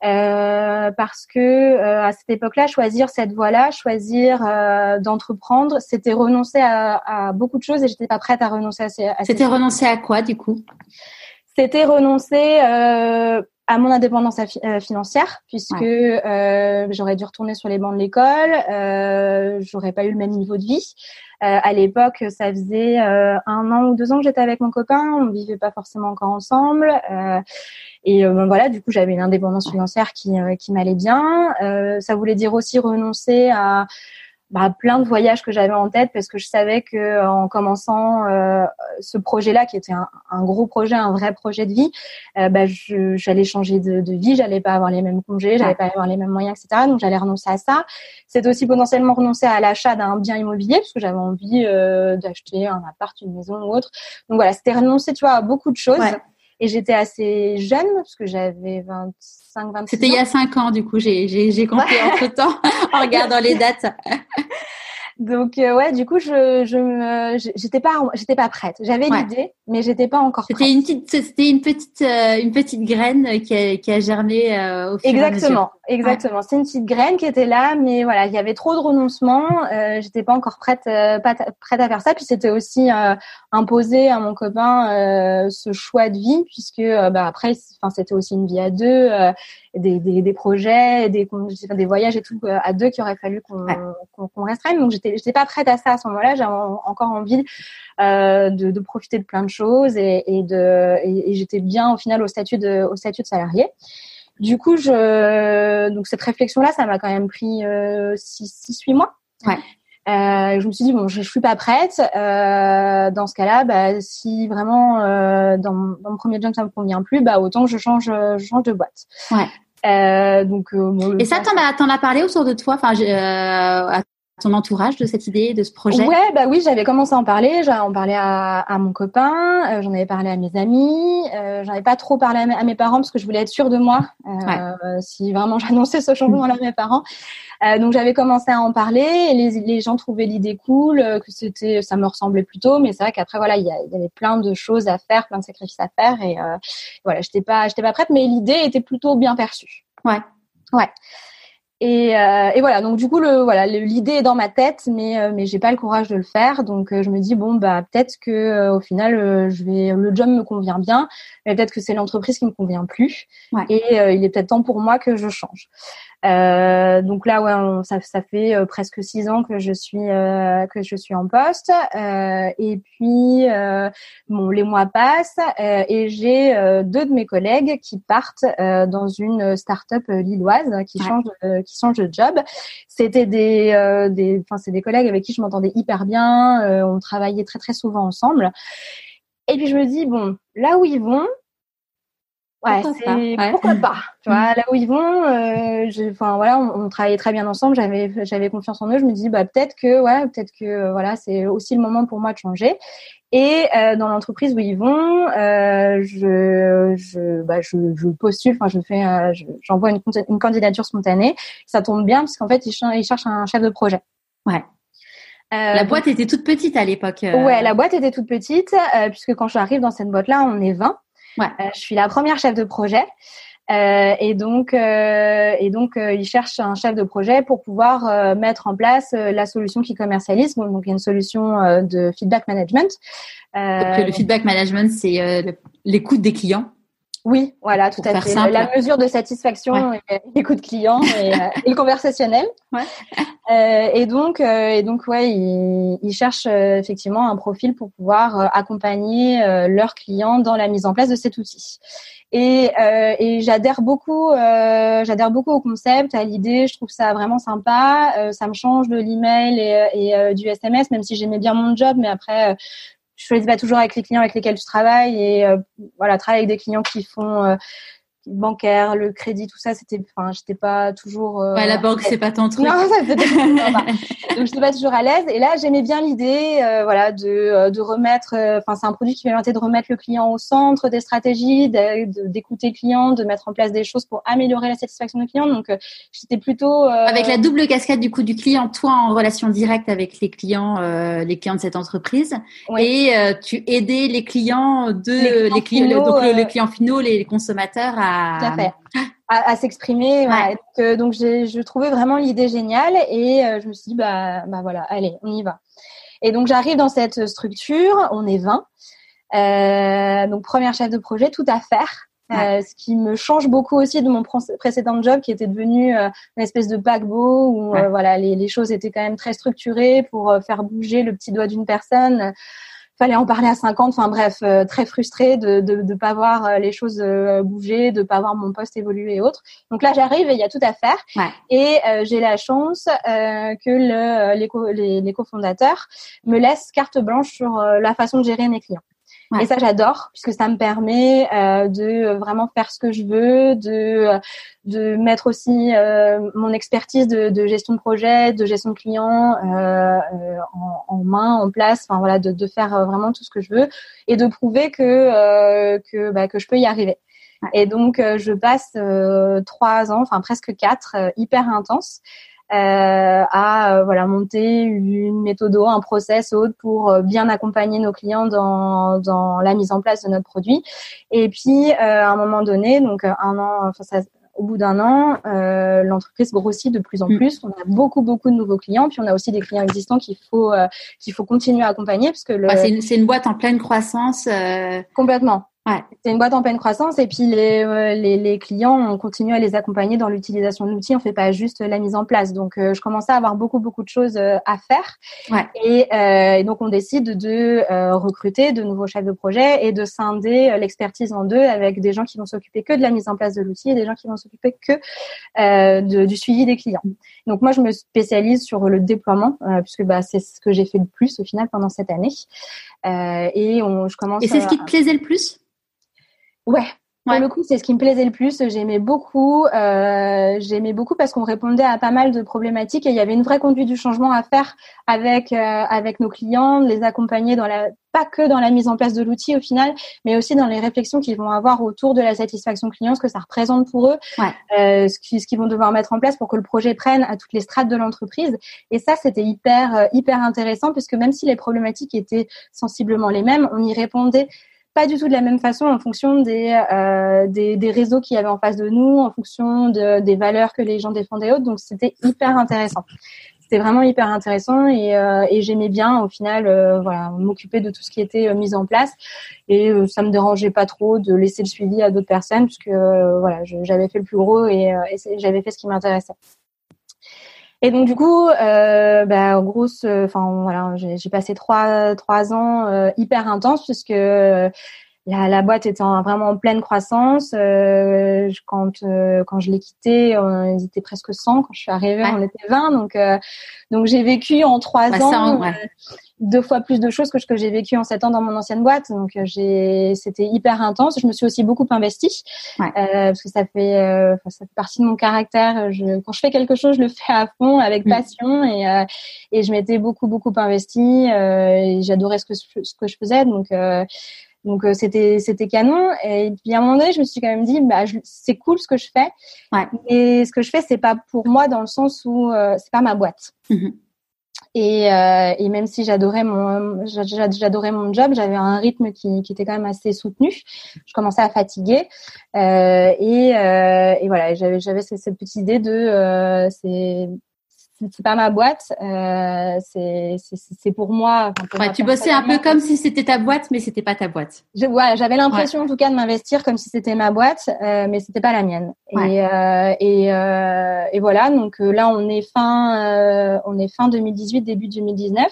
Euh, parce que euh, à cette époque-là, choisir cette voie-là, choisir d'entreprendre, c'était renoncer à, beaucoup de choses et j'étais pas prête à renoncer à ces. C'était renoncer à quoi du coup? C'était renoncer à mon indépendance euh, financière puisque euh, j'aurais dû retourner sur les bancs de l'école, euh, j'aurais pas eu le même niveau de vie. Euh, à l'époque, ça faisait euh, un an ou deux ans que j'étais avec mon copain, on vivait pas forcément encore ensemble. et ben voilà, du coup, j'avais une indépendance financière qui, qui m'allait bien. ça voulait dire aussi renoncer à bah, plein de voyages que j'avais en tête parce que je savais que en commençant euh, ce projet-là, qui était un, un, gros projet, un vrai projet de vie, euh, bah, j'allais changer de, de vie, j'allais pas avoir les mêmes congés, j'allais pas avoir les mêmes moyens, etc. Donc j'allais renoncer à ça. C'est aussi potentiellement renoncer à l'achat d'un bien immobilier parce que j'avais envie euh, d'acheter un appart, une maison ou autre. Donc voilà, c'était renoncer, tu vois, à beaucoup de choses. Et j'étais assez jeune parce que j'avais 25, 26 C'était il y a 5 ans, du coup, j'ai, j'ai, j'ai compté entre temps en regardant les dates. Donc euh, ouais, du coup, je je j'étais pas j'étais pas prête. J'avais l'idée, mais j'étais pas encore prête. C'était une petite c'était une petite euh, une petite graine qui a, qui a germé euh, au fur Exactement, exactement. C'est une petite graine qui était là, mais voilà, il y avait trop de renoncements. Euh, j'étais pas encore prête pas prête à faire ça. Puis c'était aussi imposé à mon copain ce choix de vie, puisque bah après, enfin c'était aussi une vie à deux des, des, des, projets, des, des voyages et tout euh, à deux qu'il aurait fallu qu'on qu'on restreigne. Donc j'étais j'étais pas prête à ça à ce moment-là. J'avais encore envie euh, de, de, profiter de plein de choses et, et de et, j'étais bien au final au statut de au statut de salarié. Du coup, je donc cette réflexion là, ça m'a quand même pris euh, six six huit mois. Ouais. Euh, je me suis dit bon, je, je suis pas prête. Euh, dans ce cas-là, bah, si vraiment euh, dans, dans, mon premier job ça me convient plus, bah autant je change, je change de boîte. Ouais. Euh, donc, euh, et ça, t'en as, t'en as parlé autour de toi, enfin, euh, à ton entourage de cette idée, de ce projet? Ouais, bah oui, j'avais commencé à en parler. J'en parlais à, à mon copain, j'en avais parlé à mes amis. j'en avais pas trop parlé à mes, parents parce que je voulais être sûre de moi si vraiment j'annonçais ce changement-là à mes parents. donc j'avais commencé à en parler. Et les, les gens trouvaient l'idée cool, que c'était, ça me ressemblait plutôt. Mais c'est vrai qu'après voilà, il y, y, avait plein de choses à faire, plein de sacrifices à faire, et voilà, j'étais pas, j'étais pas prête. Mais l'idée était plutôt bien perçue. Ouais. Ouais. Et, euh, et, voilà, donc du coup, le, voilà, l'idée est dans ma tête, mais euh, mais j'ai pas le courage de le faire. Donc euh, je me dis bon bah peut-être que euh, au final, je vais, le job me convient bien, mais peut-être que c'est l'entreprise qui me convient plus. Ouais. Et il est peut-être temps pour moi que je change. Euh, donc là, ouais, ça, ça, fait euh, presque six ans que je suis euh, que je suis en poste. Euh, et puis, euh, bon, les mois passent et j'ai deux de mes collègues qui partent dans une start-up lilloise qui change qui change de job. C'était des des, enfin c'est des collègues avec qui je m'entendais hyper bien. on travaillait très très souvent ensemble. Et puis je me dis bon, là où ils vont, Ouais, c'est pourquoi pas. Tu vois, là où ils vont, euh, enfin voilà, on, on, travaillait très bien ensemble. J'avais j'avais confiance en eux. Je me dis bah peut-être que ouais, peut-être que euh, voilà, c'est aussi le moment pour moi de changer. Et euh, dans l'entreprise où ils vont, euh, je je bah je, je postule. Enfin, je fais, euh, j'envoie une, une candidature spontanée. Ça tombe bien parce qu'en fait ils, ils cherchent un chef de projet. Ouais. Euh, la boîte était toute petite à l'époque. Ouais, la boîte était toute petite, euh, puisque quand j'arrive dans cette boîte-là, on est 20. Ouais. Euh, je suis la première chef de projet. Euh, et donc, euh, et donc, euh, ils cherchent un chef de projet pour pouvoir euh, mettre en place euh, la solution qui commercialise. Donc, il y a une solution de feedback management. donc, le feedback management, c'est l'écoute des clients. Oui, voilà, tout à fait. La mesure de satisfaction et l'écoute client et, et, le conversationnel. Ouais. Euh, et donc, euh, et donc, ouais, ils, ils cherchent euh, effectivement un profil pour pouvoir accompagner leurs clients dans la mise en place de cet outil. Et, et j'adhère beaucoup, j'adhère beaucoup au concept, à l'idée. Je trouve ça vraiment sympa. ça me change de l'email et, et du SMS, même si j'aimais bien mon job, mais après je choisis pas toujours avec les clients avec lesquels tu travailles et euh, voilà travailler avec des clients qui font euh, bancaire, le crédit, tout ça, c'était, enfin, j'étais pas toujours. Euh, ouais, la banque, c'est pas ton truc. Non, ça c'était Donc, j'étais pas toujours à l'aise. Et là, j'aimais bien l'idée, euh, voilà, de, euh, de remettre. Euh, enfin, c'est un produit qui permettait de remettre le client au centre des stratégies, d'écouter le client, de mettre en place des choses pour améliorer la satisfaction du client. Donc, j'étais plutôt. Avec la double casquette du coup du client, toi en relation directe avec les clients, les clients de cette entreprise, et tu aidais les clients de les clients, les clients, donc les clients finaux, les consommateurs à à, s'exprimer. Donc, donc j'ai, je trouvais vraiment l'idée géniale et euh, je me suis dit bah bah voilà, allez, on y va. Et donc j'arrive dans cette structure, on est 20. Euh, donc première chef de projet, tout à faire. Euh, ce qui me change beaucoup aussi de mon précédent job qui était devenu euh, une espèce de paquebot où euh, voilà les, les, choses étaient quand même très structurées pour faire bouger le petit doigt d'une personne fallait en parler à 50 enfin bref très frustrée de de de pas voir les choses bouger de pas voir mon poste évoluer et autres. Donc là j'arrive et il y a tout à faire. Et j'ai la chance que le les, les cofondateurs me laissent carte blanche sur la façon de gérer mes clients et ça, j'adore puisque ça me permet euh, de vraiment faire ce que je veux, de de mettre aussi euh, mon expertise de, de, gestion de projet, de gestion de clients euh, euh en, en, main, en place. Enfin voilà, de, de, faire vraiment tout ce que je veux et de prouver que euh, que bah, que je peux y arriver. Et donc, je passe trois ans, enfin presque quatre, hyper intenses. Euh, à euh, voilà monter une méthode, un process autre pour euh, bien accompagner nos clients dans, dans la mise en place de notre produit. Et puis à un moment donné, donc un an, enfin ça, au bout d'un an, euh, l'entreprise grossit de plus en mm. plus. On a beaucoup beaucoup de nouveaux clients, puis on a aussi des clients existants qu'il faut euh, qu'il faut continuer à accompagner parce que le... c'est une, une, boîte en pleine croissance. Euh... Complètement. Ouais. C'est une boîte en pleine croissance et puis les, euh, les, les, clients, on continue à les accompagner dans l'utilisation de l'outil. On fait pas juste la mise en place. Donc, euh, je commençais à avoir beaucoup beaucoup de choses euh, à faire. Ouais. Et, et, donc, on décide de recruter de nouveaux chefs de projet et de scinder l'expertise en deux avec des gens qui vont s'occuper que de la mise en place de l'outil et des gens qui vont s'occuper que de, du suivi des clients. Donc, moi, je me spécialise sur le déploiement puisque bah, c'est ce que j'ai fait le plus au final pendant cette année. et on, je commence. Et c'est ce qui te plaisait le plus? Ouais. Pour le coup, c'est ce qui me plaisait le plus. J'aimais beaucoup. Euh, J'aimais beaucoup parce qu'on répondait à pas mal de problématiques et il y avait une vraie conduite du changement à faire avec euh, avec nos clients, les accompagner dans la pas que dans la mise en place de l'outil au final, mais aussi dans les réflexions qu'ils vont avoir autour de la satisfaction client, ce que ça représente pour eux, euh, ce qu'ils vont devoir mettre en place pour que le projet prenne à toutes les strates de l'entreprise. Et ça, c'était hyper euh, hyper intéressant puisque même si les problématiques étaient sensiblement les mêmes, on y répondait pas du tout de la même façon en fonction des, euh, des, des, réseaux qu'il y avait en face de nous, en fonction de, des valeurs que les gens défendaient autres. Donc c'était hyper intéressant. C'était vraiment hyper intéressant et, euh, j'aimais bien au final euh, voilà m'occuper de tout ce qui était mis en place et ça me dérangeait pas trop de laisser le suivi à d'autres personnes puisque voilà j'avais fait le plus gros et j'avais fait ce qui m'intéressait. Et donc du coup, euh, bah, en gros, enfin voilà, j'ai passé trois trois ans euh, hyper intenses puisque euh, la, la boîte était vraiment en pleine croissance. Euh, quand euh, quand je l'ai quitté, ils étaient presque 100. Quand je suis arrivée, on était 20. Donc donc j'ai vécu en trois ans deux fois plus de choses que ce que j'ai vécu en sept ans dans mon ancienne boîte. Donc euh, j'ai, c'était hyper intense. Je me suis aussi beaucoup investie euh, parce que ça fait, euh, ça fait partie de mon caractère. Je, quand je fais quelque chose, je le fais à fond avec mm. passion et euh, et je m'étais beaucoup beaucoup investie. Euh, j'adorais ce que ce que je faisais. Donc donc c'était c'était canon et puis à un moment donné je me suis quand même dit bah c'est cool ce que je fais ouais. mais ce que je fais c'est pas pour moi dans le sens où euh, c'est pas ma boîte mm-hmm. Et, euh, et, même si j'adorais mon j'adorais mon job, j'avais un rythme qui, qui, était quand même assez soutenu. Je commençais à fatiguer euh, et, euh, et, voilà, j'avais j'avais cette petite idée de euh, c'est c'est pas ma boîte, euh, c'est pour moi. Pour ouais, tu bossais un peu comme si c'était ta boîte, mais c'était pas ta boîte. Je, ouais, j'avais l'impression en tout cas de m'investir comme si c'était ma boîte, euh, mais c'était pas la mienne. Et, euh, et, euh, et, voilà, donc euh, là on est fin, euh, on est fin 2018, début 2019.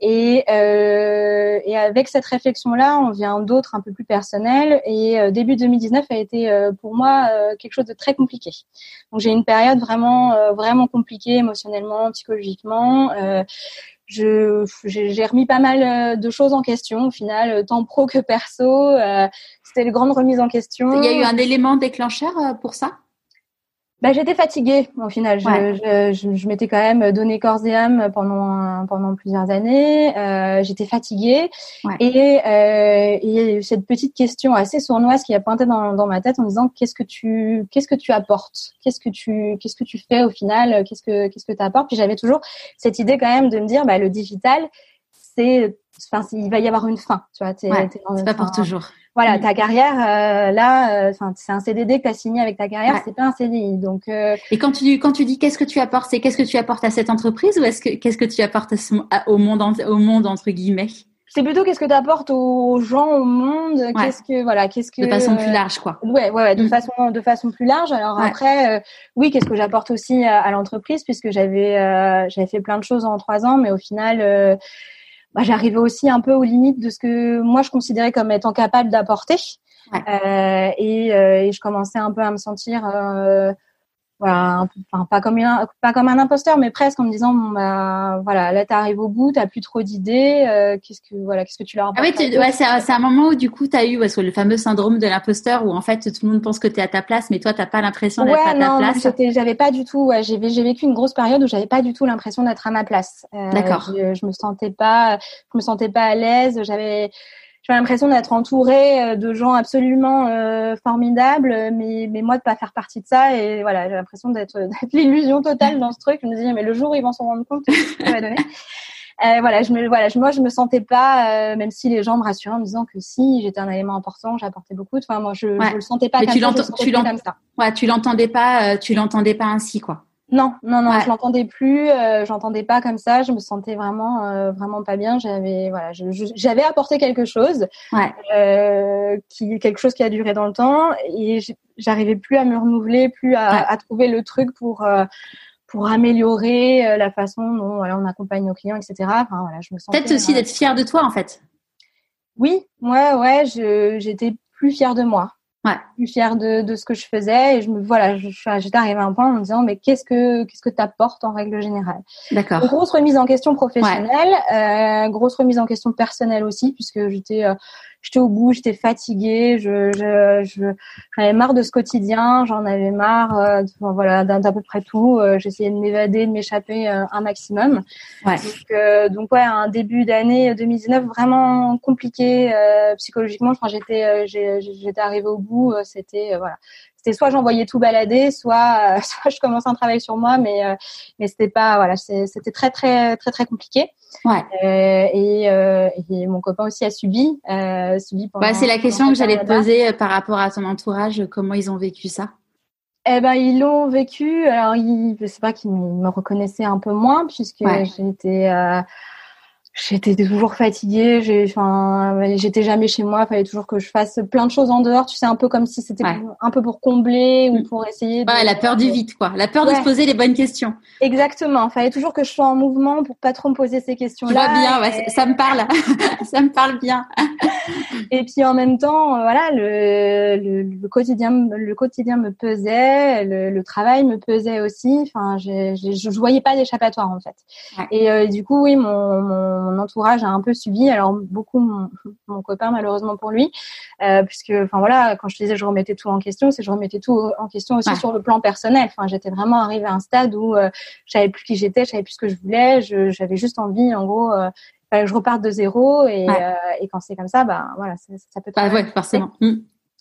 Et, euh, et avec cette réflexion-là, on vient d'autres un peu plus personnels. Et euh, début 2019 a été euh, pour moi euh, quelque chose de très compliqué. Donc j'ai une période vraiment vraiment compliquée émotionnellement, psychologiquement. je j'ai remis pas mal de choses en question au final, tant pro que perso. C'était une grande remise en question. Il y a eu un élément déclencheur pour ça? Bah, j'étais fatiguée au final. Je, je, je, m'étais quand même donné corps et âme pendant pendant plusieurs années. Euh, j'étais fatiguée ouais. et euh, il y a eu cette petite question assez sournoise qui a pointé dans, dans ma tête en me disant qu'est-ce que tu qu'est-ce que tu apportes? Qu'est-ce que tu qu'est-ce que tu fais au final? Qu'est-ce que qu'est-ce que tu apportes Puis j'avais toujours cette idée quand même de me dire bah le digital c'est enfin il va y avoir une fin. Tu vois, ouais, c'est pas pour toujours voilà, mm. ta carrière, euh, là, euh, c'est un CDD que tu as signé avec ta carrière, c'est pas un CDI. Donc, euh... Et quand tu quand tu dis qu'est-ce que tu apportes, c'est qu'est-ce que tu apportes à cette entreprise ou est-ce que qu'est-ce que tu apportes au monde au monde entre guillemets? C'est plutôt qu'est-ce que tu apportes aux gens, au monde, qu'est-ce que voilà, qu'est-ce que de façon plus large quoi. Ouais, ouais, de mm. façon de façon plus large. Alors après, euh, oui, qu'est-ce que j'apporte aussi à, l'entreprise puisque j'avais euh, j'avais fait plein de choses en trois ans, mais au final, euh, bah, j'arrivais aussi un peu aux limites de ce que moi je considérais comme étant capable d'apporter. Et, et, je commençais un peu à me sentir voilà, enfin pas comme un, pas comme un imposteur, mais presque en me disant bon, bah voilà, là t'arrives au bout, t'as plus trop d'idées, euh, qu'est-ce que voilà, qu'est-ce que tu leur Ah oui, ouais, c'est c'est un moment où du coup t'as eu parce que le fameux syndrome de l'imposteur où en fait tout le monde pense que t'es à ta place, mais toi t'as pas l'impression d'être à ta place. Ouais, j'avais pas du tout. Ouais, j'ai j'ai vécu une grosse période où j'avais pas du tout l'impression d'être à ma place. Euh, D'accord. Je, je me sentais pas, je me sentais pas à l'aise. J'avais j'ai l'impression d'être entourée euh, de gens absolument euh, formidables, mais, mais moi de pas faire partie de ça. Et voilà, j'ai l'impression d'être l'illusion totale dans ce truc. Je me disais, mais le jour où ils vont s'en rendre compte, ce que ça va donner? Euh, voilà, je me, voilà, je, moi je me sentais pas, euh, même si les gens me rassuraient en me disant que si j'étais un élément important, j'apportais beaucoup. Enfin, moi je, je le sentais pas. Mais comme tu l'entends, tu l'entends, ouais, tu l'entendais pas, tu l'entendais pas ainsi quoi. Non, non, non, je l'entendais plus, euh, j'entendais pas comme ça, je me sentais vraiment, euh, vraiment pas bien. J'avais, voilà, j'avais apporté quelque chose, ouais. euh, qui, quelque chose qui a duré dans le temps, et j'arrivais plus à me renouveler, plus à, à trouver le truc pour euh, pour améliorer euh, la façon dont voilà, on accompagne nos clients, etc. Enfin voilà, je me sentais. Peut-être aussi d'être fière de toi en fait. Oui, ouais, ouais, j'étais plus fière de moi ouais. plus fière de, de ce que je faisais et je me voilà j'étais arrivée à un point en me disant mais qu'est-ce que qu'est-ce que t'apportes en règle générale? D'accord. Grosse remise en question professionnelle euh, grosse remise en question personnelle aussi puisque j'étais euh, j'étais au bout, j'étais fatiguée, je, je, avais marre de ce quotidien, j'en avais marre, euh, voilà, d'à peu près tout. Euh, j'essayais de m'évader, de m'échapper euh, un maximum. Ouais. Donc, euh, donc ouais, un début d'année 2019 vraiment compliqué psychologiquement. Je crois j'étais, j'étais arrivée au bout. c'était voilà, c'était soit j'envoyais tout balader, soit soit je commençais un travail sur moi, mais mais c'était pas voilà, c'était très très très très compliqué. Ouais. Euh, et, euh, et, mon copain aussi a subi. Euh, subi bah, c'est la question que j'allais te poser euh, par rapport à ton entourage. Comment ils ont vécu ça? Eh ben ils l'ont vécu. Alors ils, c'est pas qu'ils me reconnaissaient un peu moins puisque ouais. j'étais euh, j'étais toujours fatiguée, j'ai, enfin, j'étais jamais chez moi. Il fallait toujours que je fasse plein de choses en dehors. Tu sais, un peu comme si c'était un peu pour combler ou mm. pour essayer. De, ouais, la peur du vide, quoi. La peur de se poser les bonnes questions. Exactement. Il fallait toujours que je sois en mouvement pour pas trop me poser ces questions-là. Je vois bien. Ça me parle. ça me parle bien. et puis en même temps, euh, voilà, le, le, le, quotidien, le quotidien me pesait, le, le travail me pesait aussi. Enfin, je, je, je voyais pas d'échappatoire en fait. Et euh, du coup, oui, mon, mon mon entourage a un peu subi. Alors beaucoup mon, mon copain malheureusement pour lui, euh, puisque enfin voilà, quand je disais je remettais tout en question, c'est je remettais tout en question aussi sur le plan personnel. Enfin j'étais vraiment arrivée à un stade où euh, je savais plus qui j'étais, je savais plus ce que je voulais, j'avais juste envie en gros. Euh, que je reparte de zéro et, euh, et quand c'est comme ça, bah voilà, ça, ça peut. Bah ouais, forcément. Mm.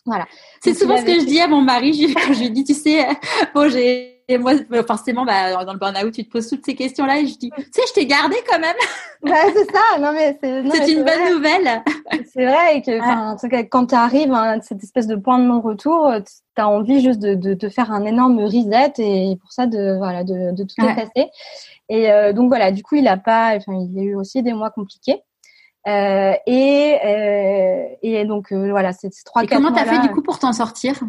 Voilà. C'est souvent ce que je dis à mon mari. Je, je lui dis, tu sais, bon, j'ai et moi, forcément, bah, dans le burn-out, tu te poses toutes ces questions-là et je dis, tu sais, je t'ai gardé quand même. C'est ça. Non, mais c'est, c'est une bonne nouvelle. C'est vrai que, ouais. quand tu arrives à cette espèce de point de non-retour, tu as envie juste de, de, de, faire un énorme reset et pour ça, de, voilà, de, de tout ouais. effacer. Et euh, donc, voilà, du coup, il a pas, enfin, il y a eu aussi des mois compliqués. Euh, et, euh, et donc, euh, voilà, c'est trois, Et comment t'as fait du coup pour t'en sortir?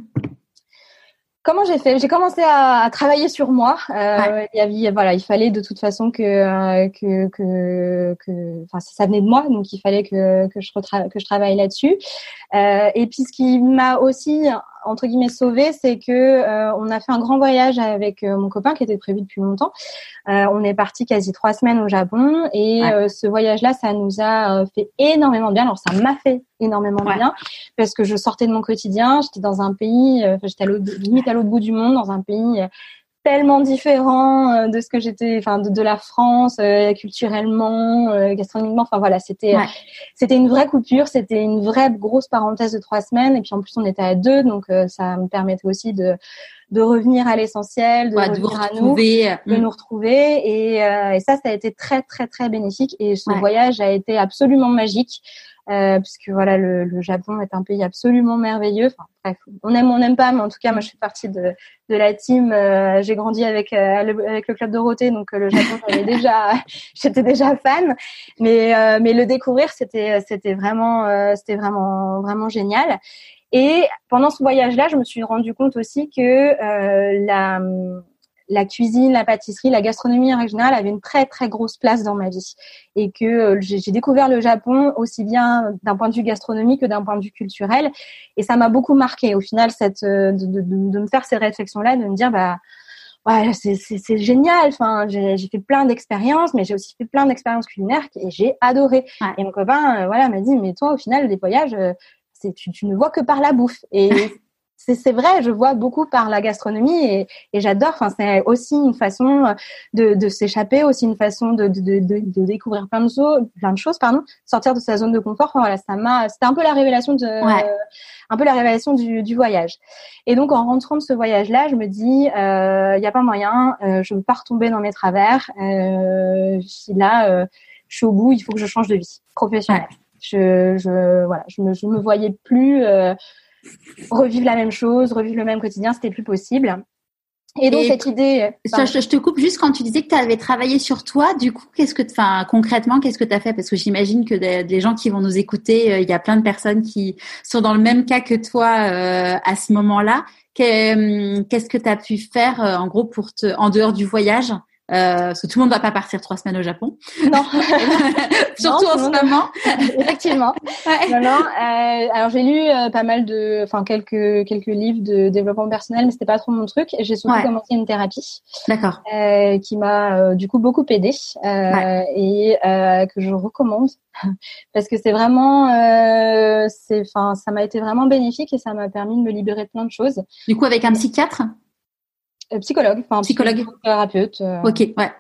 Comment j'ai fait? J'ai commencé à, à, travailler sur moi. Euh, ouais. il, y avait, voilà, il fallait de toute façon que euh, que que, que enfin, ça venait de moi, donc il fallait que que je que je travaille là-dessus. Euh, et puis ce qui m'a aussi entre guillemets sauvé, c'est que euh, on a fait un grand voyage avec euh, mon copain qui était prévu depuis longtemps. Euh, on est parti quasi trois semaines au Japon et ouais. Euh, ce voyage-là, ça nous a euh, fait énormément bien. Alors ça m'a fait énormément ouais. bien parce que je sortais de mon quotidien. J'étais dans un pays, j'étais limite à l'autre bout du monde, dans un pays tellement différent euh, de ce que j'étais, enfin de, de, la France euh, culturellement, euh, gastronomiquement. Enfin voilà, c'était ouais. c'était une vraie coupure, c'était une vraie grosse parenthèse de trois semaines. Et puis en plus on était à deux, donc ça me permettait aussi de de revenir à l'essentiel, de Ouais, revenir vous à nous, retrouver. de Mm. nous retrouver. Et, euh, et ça, ça a été très très très bénéfique. Et ce Ouais. voyage a été absolument magique. Euh, puisque voilà le, le Japon est un pays absolument merveilleux. Enfin bref, on aime ou on n'aime pas, mais en tout cas moi je fais partie de, de la team. Euh, J'ai grandi avec euh, le, avec le club Dorothée, donc euh, le Japon j'avais déjà j'étais déjà fan. Mais euh, mais le découvrir c'était c'était vraiment euh, c'était vraiment vraiment génial. Et pendant ce voyage-là, je me suis rendu compte aussi que euh, la la cuisine, la pâtisserie, la gastronomie en général avait une très très grosse place dans ma vie. Et que euh, j'ai découvert le Japon aussi bien d'un point de vue gastronomique que d'un point de vue culturel. Et ça m'a beaucoup marqué au final cette euh, de, de, de- de me faire ces réflexions là de me dire bah ouais c'est génial. Enfin j'ai j'ai fait plein d'expériences mais j'ai aussi fait plein d'expériences culinaires et j'ai adoré. Ouais. et mon copain euh, voilà m'a dit mais toi au final les voyages euh, tu, tu ne vois que par la bouffe. Et c'est vrai je vois beaucoup par la gastronomie et, et j'adore. Enfin c'est aussi une façon euh, de, de s'échapper aussi une façon de, découvrir plein de choses plein de choses pardon sortir de sa zone de confort. Enfin, voilà ça m'a c'était un peu la révélation de Ouais. euh, un peu la révélation du, du voyage. Et donc en rentrant de ce voyage là je me dis il y a pas moyen euh, je veux pas retomber dans mes travers. Euh, là euh, je suis au bout il faut que je change de vie professionnelle je, je voilà je me je me voyais plus euh, revivre la même chose revivre le même quotidien c'était plus possible et donc Et cette idée je, je te coupe juste quand tu disais que tu avais travaillé sur toi. Du coup, qu'est-ce que, enfin, concrètement, qu'est-ce que tu as fait? Parce que j'imagine que des, des gens qui vont nous écouter, euh, il y a plein de personnes qui sont dans le même cas que toi euh, à ce moment-là. Qu'est- Qu'est-ce que tu as pu faire, euh, en gros, pour te, en dehors du voyage? Euh, parce que tout le monde va pas partir trois semaines au Japon, non surtout tout en ce moment. effectivement Ouais. non non euh, alors j'ai lu euh, pas mal de enfin quelques quelques livres de développement personnel mais c'était pas trop mon truc j'ai surtout Ouais. commencé une thérapie D'accord. qui m'a du coup beaucoup aidée et que je recommande parce que c'est vraiment c'est enfin ça m'a été vraiment bénéfique et ça m'a permis de me libérer de plein de choses Du coup, avec un psychiatre? Euh, psychologue enfin Psychologue. thérapeute euh, Ok. Ouais.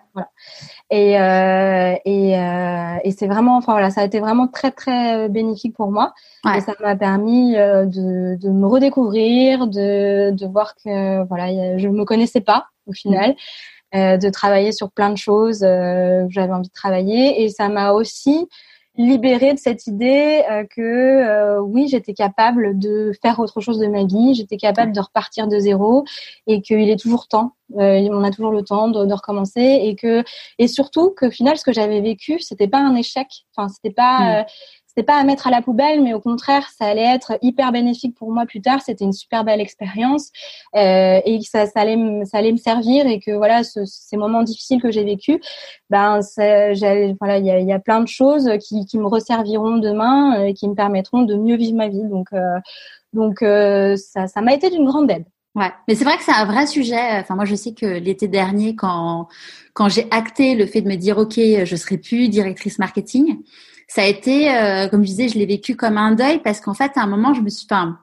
et euh, et, euh, et c'est vraiment enfin voilà ça a été vraiment très très bénéfique pour moi Ouais. et ça m'a permis euh, de, de me redécouvrir de de voir que voilà je me connaissais pas au final euh, de travailler sur plein de choses euh, que j'avais envie de travailler et ça m'a aussi libérée de cette idée euh, que euh, oui j'étais capable de faire autre chose de ma vie j'étais capable de repartir de zéro et qu'il est toujours temps euh, on a toujours le temps de, de recommencer et que et surtout que au final ce que j'avais vécu c'était pas un échec enfin c'était pas Mm. C'était pas à mettre à la poubelle mais au contraire ça allait être hyper bénéfique pour moi plus tard. C'était une super belle expérience euh, et ça, allait me, ça allait me servir et que voilà ce- ces moments difficiles que j'ai vécu ben voilà il y a, plein de choses qui, me resserviront demain et qui me permettront de mieux vivre ma vie. Donc euh, donc euh, ça ça m'a été d'une grande aide. Ouais, mais c'est vrai que c'est un vrai sujet. Enfin, moi, je sais que l'été dernier, quand quand j'ai acté le fait de me dire, ok, je serai plus directrice marketing, ça a été, euh, comme je disais, je l'ai vécu comme un deuil parce qu'en fait, à un moment, je me suis, enfin,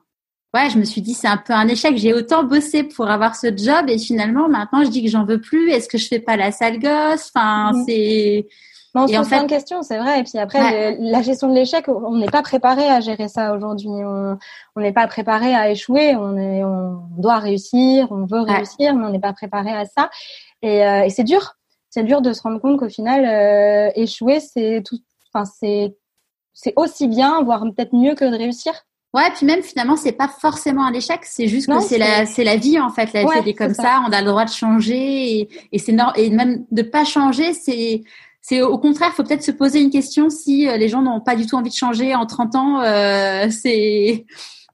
ouais, je me suis dit, c'est un peu un échec. J'ai autant bossé pour avoir ce job et finalement, maintenant, je dis que j'en veux plus. Est-ce que je fais pas la sale gosse? Enfin, Mhm. c'est Mais on se pose plein fait- de questions, c'est vrai. Et puis après, Ouais. le- la gestion de l'échec, on n'est pas préparé à gérer ça aujourd'hui. On n'est pas préparé à échouer. On est, on doit réussir, on veut Ouais. réussir, mais on n'est pas préparé à ça. Et, euh, et c'est dur. C'est dur de se rendre compte qu'au final, euh, échouer, c'est tout. Enfin, c'est c'est aussi bien, voire peut-être mieux que de réussir. Ouais, puis même finalement, c'est pas forcément un échec, c'est juste Non, que c'est la, c'est la vie en fait. La vie elle est comme ça. ça. on a le droit de changer et, et c'est nor- et même de pas changer, c'est c'est au contraire, faut peut-être se poser une question si euh, les gens n'ont pas du tout envie de changer en 30 ans. Euh, c'est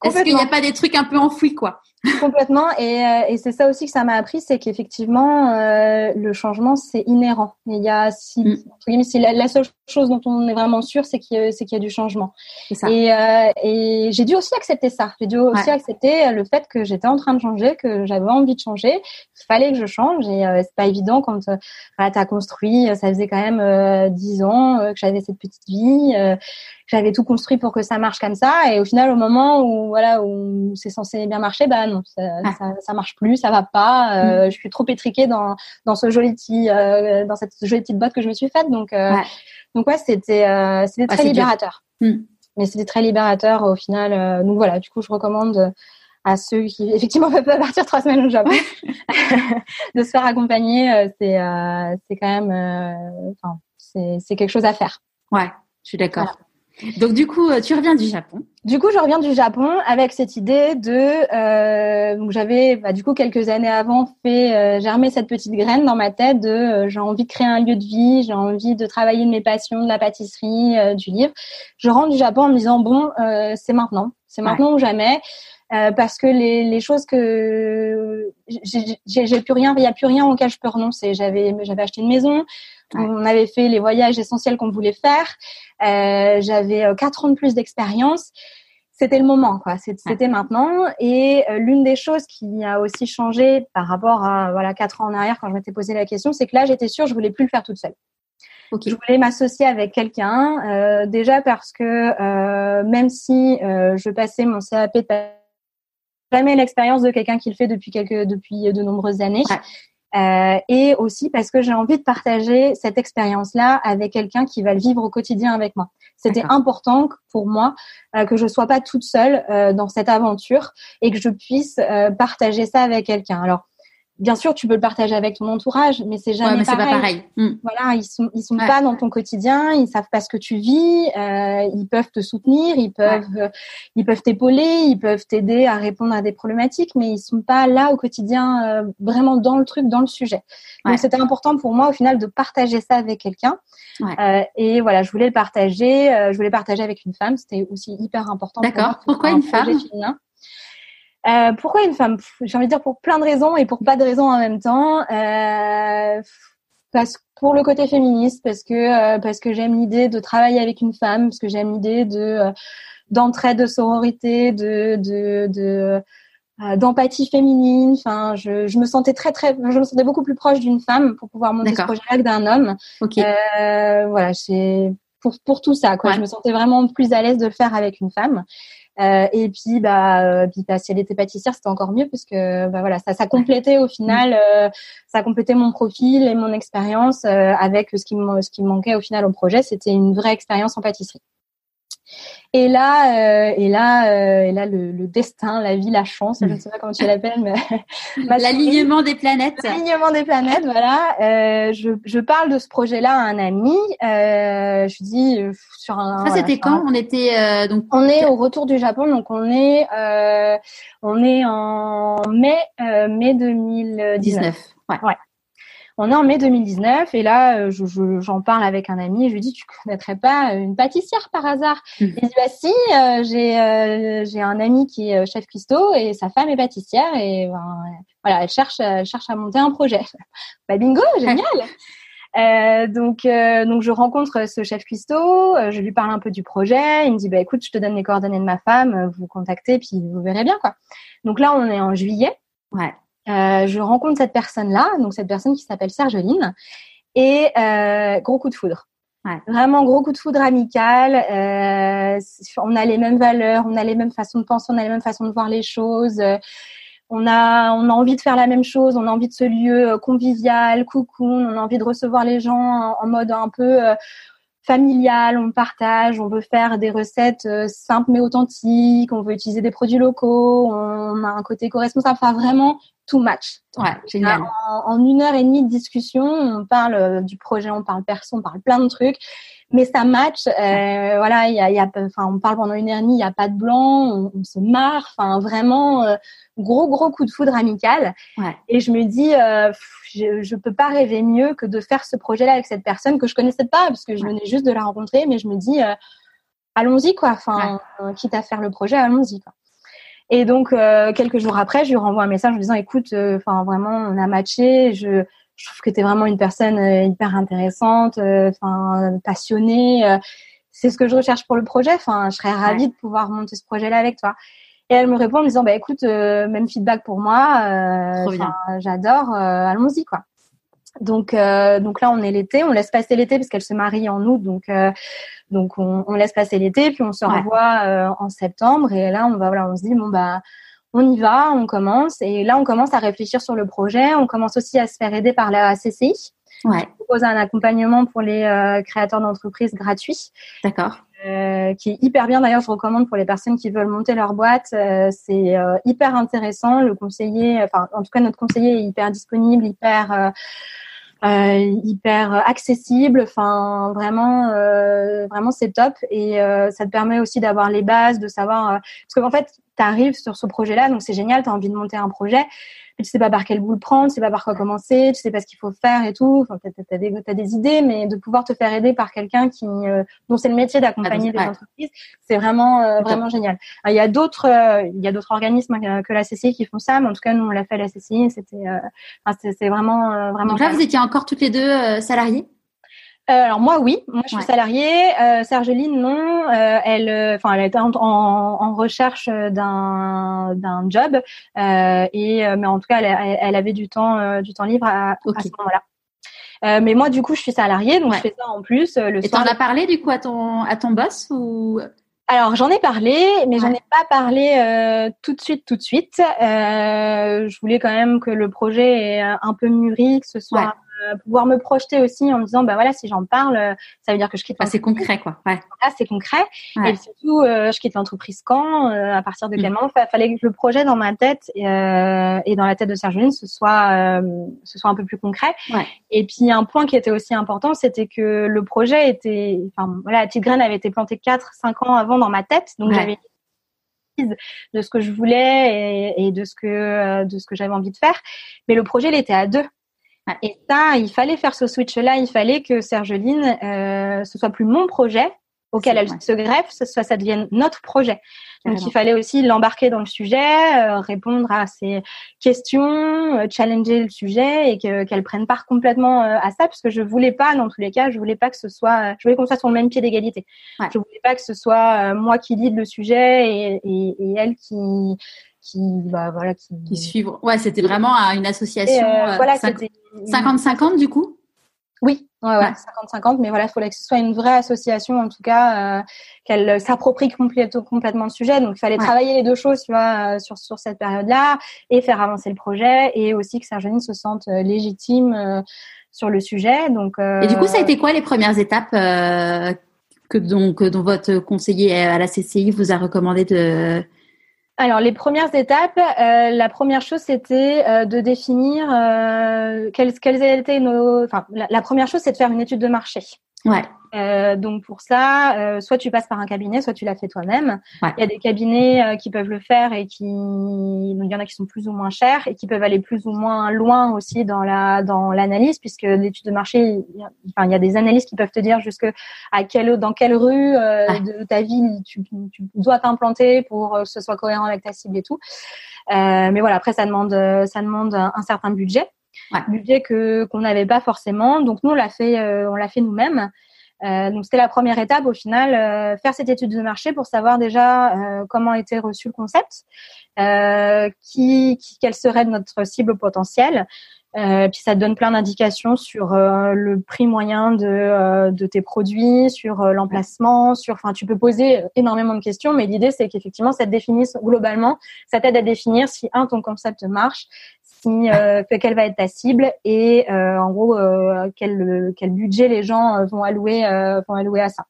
est-ce qu'il n'y a pas des trucs un peu enfouis quoi? Complètement. Et, euh, et c'est ça aussi que ça m'a appris, c'est qu'effectivement, euh, le changement, c'est inhérent. Il y a, si, Mm. entre guillemets, si la, la seule chose dont on est vraiment sûr, c'est qu'il y, qu'il y a du changement. Ça. Et, euh, et j'ai dû aussi accepter ça. J'ai dû aussi Ouais. accepter le fait que j'étais en train de changer, que j'avais envie de changer, qu'il fallait que je change. Et euh, c'est pas évident quand euh, voilà, tu as construit, ça faisait quand même euh, dix ans que j'avais cette petite vie, euh, j'avais tout construit pour que ça marche comme ça. Et au final, au moment où voilà où c'est censé bien marcher, bah non, ça, Ah. ça, ça marche plus, ça va pas. Euh, Je suis trop étriquée dans dans ce joli petit, euh, dans cette jolie petite botte que je me suis faite. Donc euh, Ouais. donc ouais, c'était euh, c'était très libérateur Mm. mais c'était très libérateur au final. donc voilà, du coup, je recommande à ceux qui effectivement peuvent pas partir trois semaines au Japon, de se faire accompagner, c'est c'est quand même, enfin c'est quelque chose à faire. Ouais, je suis d'accord. Donc du coup, tu reviens du Japon. Du coup, je reviens du Japon avec cette idée de. Euh, donc j'avais, bah, du coup, quelques années avant, fait euh, germer cette petite graine dans ma tête de euh, j'ai envie de créer un lieu de vie, j'ai envie de travailler de mes passions, de la pâtisserie, euh, du livre. Je rentre du Japon en me disant bon, euh, c'est maintenant, c'est maintenant ou jamais. parce que les, les choses que j'ai plus rien, il y a plus rien auquel je peux renoncer. J'avais j'avais acheté une maison, on avait fait les voyages essentiels qu'on voulait faire. Euh, J'avais euh, quatre ans de plus d'expérience. C'était le moment, quoi. C'était maintenant. Et euh, l'une des choses qui a aussi changé par rapport à voilà quatre ans en arrière quand je m'étais posé la question, c'est que là, j'étais sûre, je voulais plus le faire toute seule. Je voulais m'associer avec quelqu'un, euh, déjà parce que euh, même si je passais mon CAP de jamais l'expérience de quelqu'un qui le fait depuis quelques depuis de nombreuses années. Euh, et aussi parce que j'ai envie de partager cette expérience-là avec quelqu'un qui va le vivre au quotidien avec moi. C'était important pour moi euh, que je sois pas toute seule euh, dans cette aventure et que je puisse partager ça avec quelqu'un. Alors bien sûr, tu peux le partager avec ton entourage, mais c'est jamais pareil. Pas pareil. Hmm. Voilà, ils sont ils sont pas dans ton quotidien, ils savent pas ce que tu vis, euh, ils peuvent te soutenir, ils peuvent euh, ils peuvent t'épauler, ils peuvent t'aider à répondre à des problématiques, mais ils sont pas là au quotidien euh, vraiment dans le truc, dans le sujet. Donc c'était important pour moi au final de partager ça avec quelqu'un. Euh, et voilà, je voulais le partager, je voulais partager avec une femme, c'était aussi hyper important. D'accord. Pourquoi une femme? Euh, pourquoi une femme? J'ai envie de dire pour plein de raisons et pour pas de raisons en même temps. Euh, parce pour le côté féministe, parce que euh, parce que j'aime l'idée de travailler avec une femme, parce que j'aime l'idée de euh, d'entraide, de sororité, de de, de euh, d'empathie féminine. Enfin, je, je me sentais très très, je me sentais beaucoup plus proche d'une femme pour pouvoir monter ce projet-là que d'un homme. Okay. voilà, c'est pour pour tout ça quoi. Je me sentais vraiment plus à l'aise de le faire avec une femme. Euh, et puis, bah, euh, puis bah, si elle était pâtissière, c'était encore mieux parce que bah, voilà, ça, ça complétait au final, euh, ça complétait mon profil et mon expérience avec ce qui, me, ce qui me manquait au final au projet. C'était une vraie expérience en pâtisserie. Et là, euh, et là, euh, et là, le, le, destin, la vie, la chance, je ne sais pas comment tu l'appelles, mais l'alignement des planètes. L'alignement des planètes, voilà. Euh, je, je, parle de ce projet-là à un ami. Je dis euh, sur un. Ça, c'était quand? On était donc. On est au retour du Japon, donc on est, on est en mai, mai 2019. Ouais. ouais. On est en mai 2019 et là, euh, j'en parle avec un ami. Je lui dis, tu connaîtrais pas une pâtissière par hasard? Mmh. Il dit, bah si, euh, j'ai euh, j'ai un ami qui est chef cuistot et sa femme est pâtissière et ben, voilà, elle cherche elle cherche à monter un projet. bah bingo, génial. Euh, donc, donc je rencontre ce chef cuistot, je lui parle un peu du projet. Il me dit bah écoute, je te donne les coordonnées de ma femme, vous contactez puis vous verrez bien quoi. Donc là, on est en juillet. Ouais. Euh, je rencontre cette personne-là, donc cette personne qui s'appelle Sergeline, et euh, gros coup de foudre. Ouais. Vraiment gros coup de foudre amical. Euh, on a les mêmes valeurs, on a les mêmes façons de penser, on a les mêmes façons de voir les choses. on a, on a envie de faire la même chose, on a envie de ce lieu convivial, coucou, on a envie de recevoir les gens en, en mode un peu familial, on partage, on veut faire des recettes simples mais authentiques, on veut utiliser des produits locaux, on a un côté co-responsable, enfin vraiment tout match. Ouais, génial. En, une heure et demie de discussion, on parle euh, du projet, on parle perso, on parle plein de trucs, mais ça match. Euh, voilà, il y a, y a, enfin, on parle pendant une heure et demie, il y a pas de blanc, on, se marre, enfin vraiment euh, gros gros coup de foudre amical. Ouais. Et je me dis, euh, je, je peux pas rêver mieux que de faire ce projet-là avec cette personne que je connaissais pas parce que je venais juste de la rencontrer, mais je me dis, allons-y quoi. Enfin, quitte à faire le projet, allons-y quoi. Et donc euh, quelques jours après, je lui renvoie un message en disant écoute, euh, enfin vraiment, on a matché. Je, je trouve que tu es vraiment une personne euh, hyper intéressante, enfin passionnée. c'est ce que je recherche pour le projet. Enfin, je serais ravie de pouvoir monter ce projet-là avec toi. Et elle me répond en me disant bah écoute, même feedback pour moi. J'adore. Allons-y quoi. Donc, euh, donc là, on est l'été, on laisse passer l'été parce qu'elle se marie en août, donc euh, donc on, on, laisse passer l'été, puis on se revoit euh, en septembre. Et là, on va voilà, on se dit bon bah on y va, on commence. Et là, on commence à réfléchir sur le projet. On commence aussi à se faire aider par la CCI. Ouais. On propose un accompagnement pour les créateurs d'entreprises gratuits. D'accord. qui est hyper bien. D'ailleurs, je recommande pour les personnes qui veulent monter leur boîte. c'est hyper intéressant. Le conseiller, enfin, en tout cas, notre conseiller est hyper disponible, hyper euh, hyper accessible. Enfin, vraiment, euh, vraiment c'est top et euh, ça te permet aussi d'avoir les bases, de savoir parce qu'en fait, tu arrives sur ce projet-là, donc c'est génial, tu as envie de monter un projet, tu sais pas par quel bout le prendre, tu sais pas par quoi commencer, tu sais pas ce qu'il faut faire et tout. Enfin, tu as, des, des idées, mais de pouvoir te faire aider par quelqu'un qui euh, dont c'est le métier d'accompagner ah, des entreprises, c'est vraiment euh, vraiment génial. il y a d'autres euh, il y a d'autres organismes que la CCI qui font ça, mais en tout cas nous on l'a fait à la CCI, c'était c'est vraiment vraiment. Donc là vous étiez encore toutes les deux salariées? euh, alors moi oui, moi je suis salariée. Euh, Sergeline non, euh, elle, euh, enfin elle était en, en, recherche d'un d'un job. Et mais en tout cas elle, elle, avait du temps du temps libre à, à ce moment-là. mais moi du coup je suis salariée donc je fais ça en plus le et t'en as parlé du coup à ton à ton boss ou? Alors j'en ai parlé, mais j'en ai pas parlé euh, tout de suite, tout de suite. Euh, je voulais quand même que le projet ait un peu mûri, que ce soit euh, pouvoir me projeter aussi en me disant bah voilà si j'en parle euh, ça veut dire que je quitte ah, c'est concret quoi. Ouais. C'est concret. Et surtout euh, je quitte l'entreprise quand à partir de quel mm. moment? Il fallait que le projet dans ma tête et, et dans la tête de Serge ce soit ce soit un peu plus concret. Et puis un point qui était aussi important c'était que le projet était enfin voilà la petite graine avait été plantée 4 5 ans avant dans ma tête. Donc j'avais de ce que je voulais et, et, de ce que de ce que j'avais envie de faire. Mais le projet il était à deux et ça, il fallait faire ce switch-là. Il fallait que Sergeline, euh, ce soit plus mon projet auquel elle se greffe, ce soit ça devienne notre projet. Donc il fallait aussi l'embarquer dans le sujet, euh, répondre à ses questions, euh, challenger le sujet et qu'elle prenne part complètement euh, à ça, parce que je voulais pas, dans tous les cas, je voulais pas que ce soit, je voulais qu'on soit sur le même pied d'égalité. Je voulais pas que ce soit moi qui lead le sujet et, et, et elle qui qui bah, voilà qui, qui suivent. Ouais, c'était vraiment une association. Euh, voilà, 50-50 du coup? Oui, ouais, ouais, 50-50, mais voilà, il fallait que ce soit une vraie association, en tout cas, euh, qu'elle s'approprie complètement le sujet. Donc, il fallait travailler les deux choses, tu vois, euh, sur, sur cette période-là, et faire avancer le projet, et aussi que Sergine se sente légitime sur le sujet. Donc, et du coup, ça a été quoi les premières étapes que donc dont votre conseiller à la CCI vous a recommandé de alors, les premières étapes, euh, la première chose, c'était euh, de définir euh, quelles, étaient nos. Enfin, la première chose, c'est de faire une étude de marché. Ouais. Euh, donc pour ça, euh, soit tu passes par un cabinet, soit tu l'as fait toi-même. Il y a des cabinets euh, qui peuvent le faire et qui, il y en a qui sont plus ou moins chers et qui peuvent aller plus ou moins loin aussi dans la dans l'analyse, puisque l'étude de marché, il y, a, enfin il y a des analystes qui peuvent te dire jusque à quelle dans quelle rue de ta ville tu, tu dois t'implanter pour que ce soit cohérent avec ta cible et tout. mais voilà, après ça demande ça demande un certain budget budget que qu'on n'avait pas forcément. Donc nous on l'a fait, euh, on l'a fait nous-mêmes. Euh, donc c'était la première étape au final, euh, faire cette étude de marché pour savoir déjà euh, comment était reçu le concept, qui, qui, quelle serait notre cible potentielle, euh, puis ça te donne plein d'indications sur euh, le prix moyen de, euh, de tes produits, sur l'emplacement, sur. Enfin, tu peux poser énormément de questions, mais l'idée c'est qu'effectivement ça te définisse globalement, ça t'aide à définir si un ton concept marche, si quelle va être ta cible et en gros quel quel budget les gens vont allouer vont allouer à ça.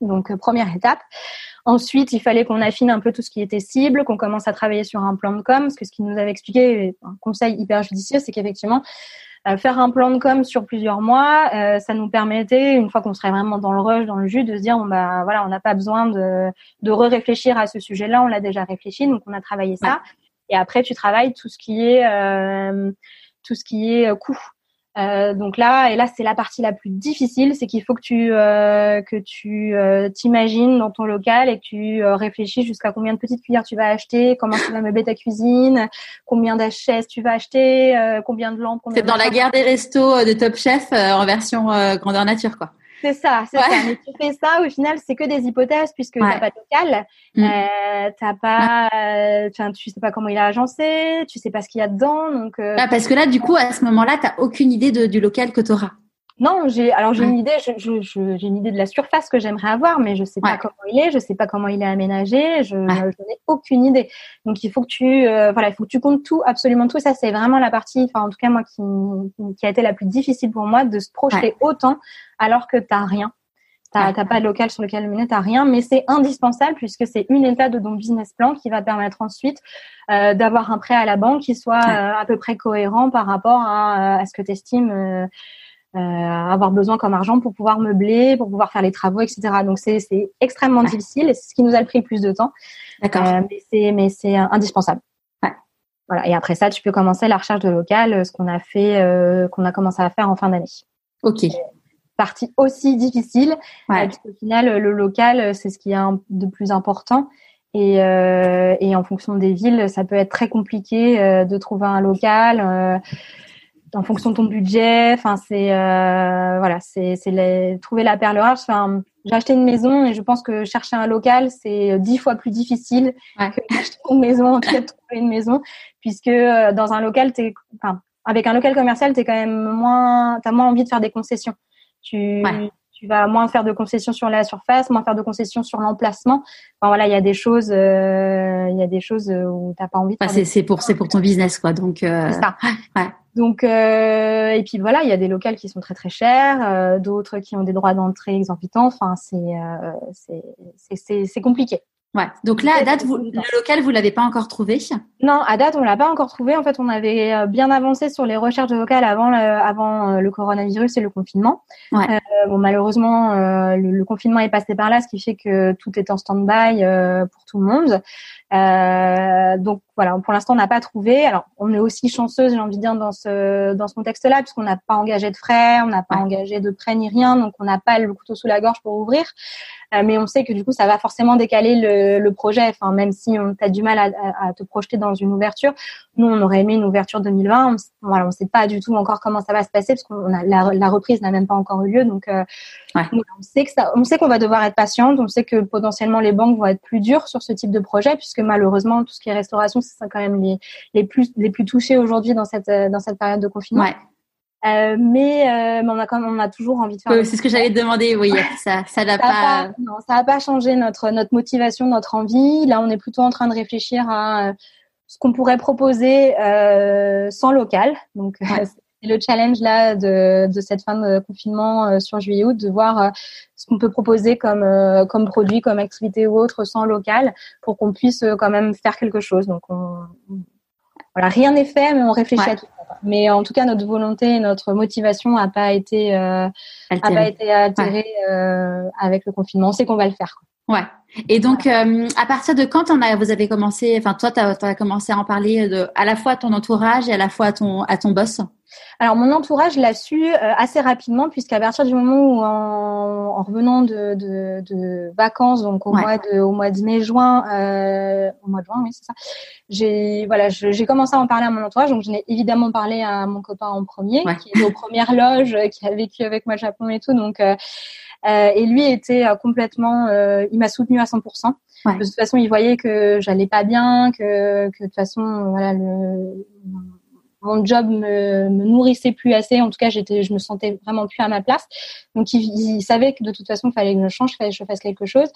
Donc première étape. Ensuite, il fallait qu'on affine un peu tout ce qui était cible, qu'on commence à travailler sur un plan de com, parce que ce qu'il nous avait expliqué, un conseil hyper judicieux, c'est qu'effectivement, euh, faire un plan de com sur plusieurs mois, euh, ça nous permettait, une fois qu'on serait vraiment dans le rush, dans le jus, de se dire, bon, bah voilà, on n'a pas besoin de, de re-réfléchir à ce sujet-là, on l'a déjà réfléchi, donc on a travaillé ça. Et après, tu travailles tout ce qui est euh, tout ce qui est coût. Euh, donc là, et là c'est la partie la plus difficile, c'est qu'il faut que tu euh, que tu euh, t'imagines dans ton local et que tu réfléchis jusqu'à combien de petites cuillères tu vas acheter, comment tu vas meubler ta cuisine, combien d'achaises tu vas acheter, combien de lampes. C'est dans la guerre des restos de Top Chef en version grandeur nature, quoi. C'est ça, c'est ça. Mais tu fais ça, au final, c'est que des hypothèses puisque tu n'as pas de local, mm. euh, t'as pas, euh, tu sais pas comment il a agencé, tu sais pas ce qu'il y a dedans, donc. Euh, ah, parce que là, du coup, à ce moment-là, tu n'as aucune idée de, du local que tu auras. Non, j'ai alors j'ai une idée, je, je, j'ai une idée de la surface que j'aimerais avoir, mais je sais pas comment il est, je sais pas comment il est aménagé, je, n'ai aucune idée. Donc il faut que tu euh, voilà, il faut que tu comptes tout, absolument tout. Ça c'est vraiment la partie, enfin en tout cas moi qui, qui a été la plus difficile pour moi de se projeter autant alors que t'as rien. T'as n'as pas de local sur lequel mener, t'as rien, mais c'est indispensable puisque c'est une étape de ton business plan qui va permettre ensuite euh, d'avoir un prêt à la banque qui soit euh, à peu près cohérent par rapport à, ce que tu estimes euh, avoir besoin comme argent pour pouvoir meubler, pour pouvoir faire les travaux, etc. Donc c'est extrêmement difficile et c'est ce qui nous a pris le plus de temps. D'accord. mais c'est mais c'est indispensable. Voilà. Et après ça, tu peux commencer la recherche de local, ce qu'on a fait, qu'on a commencé à faire en fin d'année. Ok partie aussi difficile. Ouais. Au final, le local, c'est ce qui est de plus important. Et, euh, et, en fonction des villes, ça peut être très compliqué euh, de trouver un local euh, en fonction de ton budget. Enfin, c'est euh, voilà, c'est c'est trouver la perle rare. Enfin, j'ai acheté une maison et je pense que chercher un local c'est dix fois plus difficile que d'acheter une maison, en tout cas de trouver une maison, puisque euh, dans un local, t'es, enfin, avec un local commercial, t'es quand même moins, t'as moins envie de faire des concessions. Tu, tu vas moins faire de concessions sur la surface, moins faire de concessions sur l'emplacement. Enfin, voilà, il y a des choses, euh, il y a des choses où t'as pas envie. De c'est c'est pour c'est pour ton business quoi. Donc euh, ça. Ouais. Donc euh, et puis voilà, il y a des locales qui sont très très chers, euh, d'autres qui ont des droits d'entrée exorbitants. Enfin, c'est euh, c'est c'est compliqué. Ouais. Donc là, à date, vous, le local, vous l'avez pas encore trouvé Non, à date, on l'a pas encore trouvé. En fait, on avait euh, bien avancé sur les recherches de local avant le, avant euh, le coronavirus et le confinement. Ouais. Euh, bon, malheureusement, euh, le, le, confinement est passé par là, ce qui fait que tout est en stand-by pour tout le monde. Euh, donc voilà, pour l'instant on n'a pas trouvé. Alors on est aussi chanceuse, j'ai envie de dire dans ce dans ce contexte-là, puisqu'on n'a pas engagé de frais, on n'a pas engagé de prêt ni rien, donc on n'a pas le couteau sous la gorge pour ouvrir. Euh, mais on sait que du coup ça va forcément décaler le, le projet. Enfin même si on a du mal à, à, te projeter dans une ouverture, nous on aurait aimé une ouverture 2020. On, voilà, on sait pas du tout encore comment ça va se passer parce qu'on a la, la reprise n'a même pas encore eu lieu. Donc euh, ouais. on sait que ça, on sait qu'on va devoir être patiente. On sait que potentiellement les banques vont être plus dures sur ce type de projet puisque malheureusement, tout ce qui est restauration, c'est quand même les, les plus les plus touchés aujourd'hui dans cette dans cette période de confinement. Ouais. Euh, mais, euh, mais on a quand même, on a toujours envie de faire. c'est ce que j'allais te demander. Oui, ça, ça n'a pas... pas... Non, ça n'a pas changé notre notre motivation, notre envie. Là, on est plutôt en train de réfléchir à euh, ce qu'on pourrait proposer euh, sans local. Donc, ouais. c'est le challenge là de de cette fin de confinement euh, sur juillet-août, de voir ce qu'on peut proposer comme comme produit, comme activité ou autre sans local, pour qu'on puisse quand même faire quelque chose. Donc, on, voilà, rien n'est fait, mais on réfléchit ouais. à tout. Mais en tout cas, notre volonté, notre motivation n'a pas été, euh, a pas été altérée ouais. euh, avec le confinement. On sait qu'on va le faire. Quoi. Ouais. Et donc, euh, à partir de quand on a, vous avez commencé, enfin toi, tu as, as, commencé à en parler de, à la fois à ton entourage et à la fois à ton, à ton boss? Alors mon entourage l'a su euh, assez rapidement puisqu'à partir du moment où en, en revenant de, de, de, vacances donc au ouais. mois de au mois de mai juin euh, au mois de juin oui c'est ça j'ai voilà j'ai commencé à en parler à mon entourage donc je n'ai évidemment parlé à mon copain en premier ouais. qui est aux premières loges qui a vécu avec moi au Japon et tout donc euh, et lui était euh, complètement, euh, il m'a soutenu à 100%. Ouais. De toute façon, il voyait que j'allais pas bien, que, que de toute façon, voilà, le, mon job me, me, nourrissait plus assez. En tout cas, j'étais, je me sentais vraiment plus à ma place. Donc, il, il savait que de toute façon, il fallait que je change, fallait que je fasse quelque chose.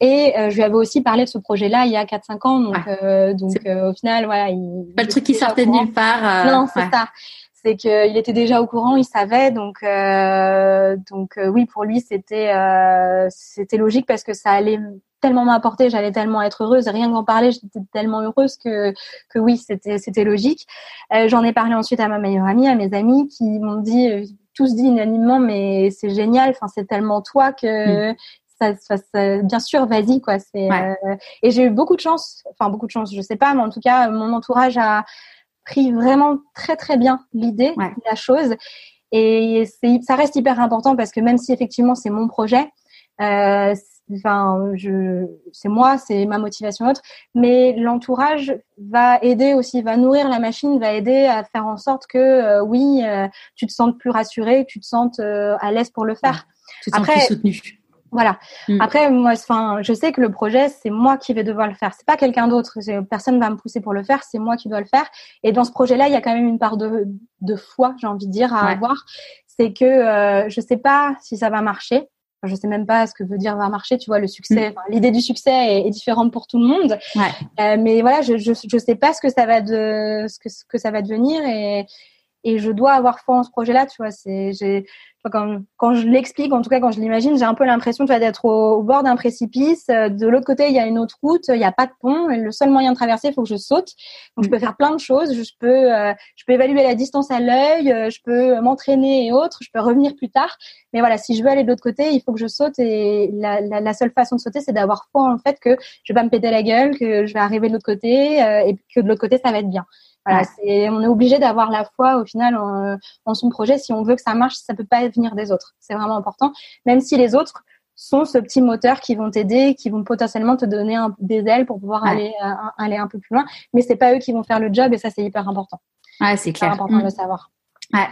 Et euh, je lui avais aussi parlé de ce projet-là il y a 4-5 ans. Donc, ouais. euh, donc au final, voilà. Il, pas le truc qui sortait de nulle part. non, c'est ouais. ça c'est qu'il était déjà au courant, il savait, donc euh, donc euh, oui pour lui c'était euh, c'était logique parce que ça allait tellement m'apporter, j'allais tellement être heureuse, rien qu'en parler, j'étais tellement heureuse que que oui c'était c'était logique. J'en ai parlé ensuite à ma meilleure amie, à mes amis qui m'ont dit tous dit unanimement mais c'est génial, enfin c'est tellement toi que mmh. Ça, ça, ça, bien sûr, vas-y quoi. C'est ouais. et j'ai eu beaucoup de chance, enfin beaucoup de chance, je sais pas, mais en tout cas, mon entourage a pris vraiment très très bien l'idée, ouais. la chose. Et ça reste hyper important parce que même si effectivement c'est mon projet, euh, enfin, je, c'est moi, c'est ma motivation autre, mais l'entourage va aider aussi, va nourrir la machine, va aider à faire en sorte que euh, oui, euh, tu te sentes plus rassuré, tu te sentes euh, à l'aise pour le faire. Ouais. Tu te Après, sens plus soutenu. Voilà. Mm. Après, moi, enfin, je sais que le projet, c'est moi qui vais devoir le faire. C'est pas quelqu'un d'autre. Personne va me pousser pour le faire. C'est moi qui dois le faire. Et dans ce projet-là, il y a quand même une part de, de foi, j'ai envie de dire, à ouais. avoir. C'est que euh, je sais pas si ça va marcher. Enfin, je sais même pas ce que veut dire va marcher. Tu vois, le succès, mm. l'idée du succès est, est, différente pour tout le monde. Ouais. Euh, mais voilà, je, je, je sais pas ce que ça va de, ce que, ce que ça va devenir et et je dois avoir foi en ce projet-là, tu vois. C'est, j'ai, quand, quand je l'explique, en tout cas quand je l'imagine, j'ai un peu l'impression, tu vois, d'être au, bord d'un précipice. Euh, de l'autre côté, il y a une autre route, il n'y a pas de pont. Et le seul moyen de traverser, il faut que je saute. Donc je peux faire plein de choses. Je peux, euh, je peux évaluer la distance à l'œil, euh, je peux m'entraîner et autres. Je peux revenir plus tard. Mais voilà, si je veux aller de l'autre côté, il faut que je saute. Et la, la, la seule façon de sauter, c'est d'avoir foi en fait que je vais pas me péter la gueule, que je vais arriver de l'autre côté et que de l'autre côté, ça va être bien. Voilà, c'est, on est obligé d'avoir la foi au final en, son projet. Si on veut que ça marche, ça peut pas venir des autres. C'est vraiment important. Même si les autres sont ce petit moteur qui vont t'aider, qui vont potentiellement te donner un, des ailes pour pouvoir aller euh, aller un peu plus loin. Mais c'est pas eux qui vont faire le job et ça c'est hyper important. Ouais, c'est clair. important de le savoir. Ouais.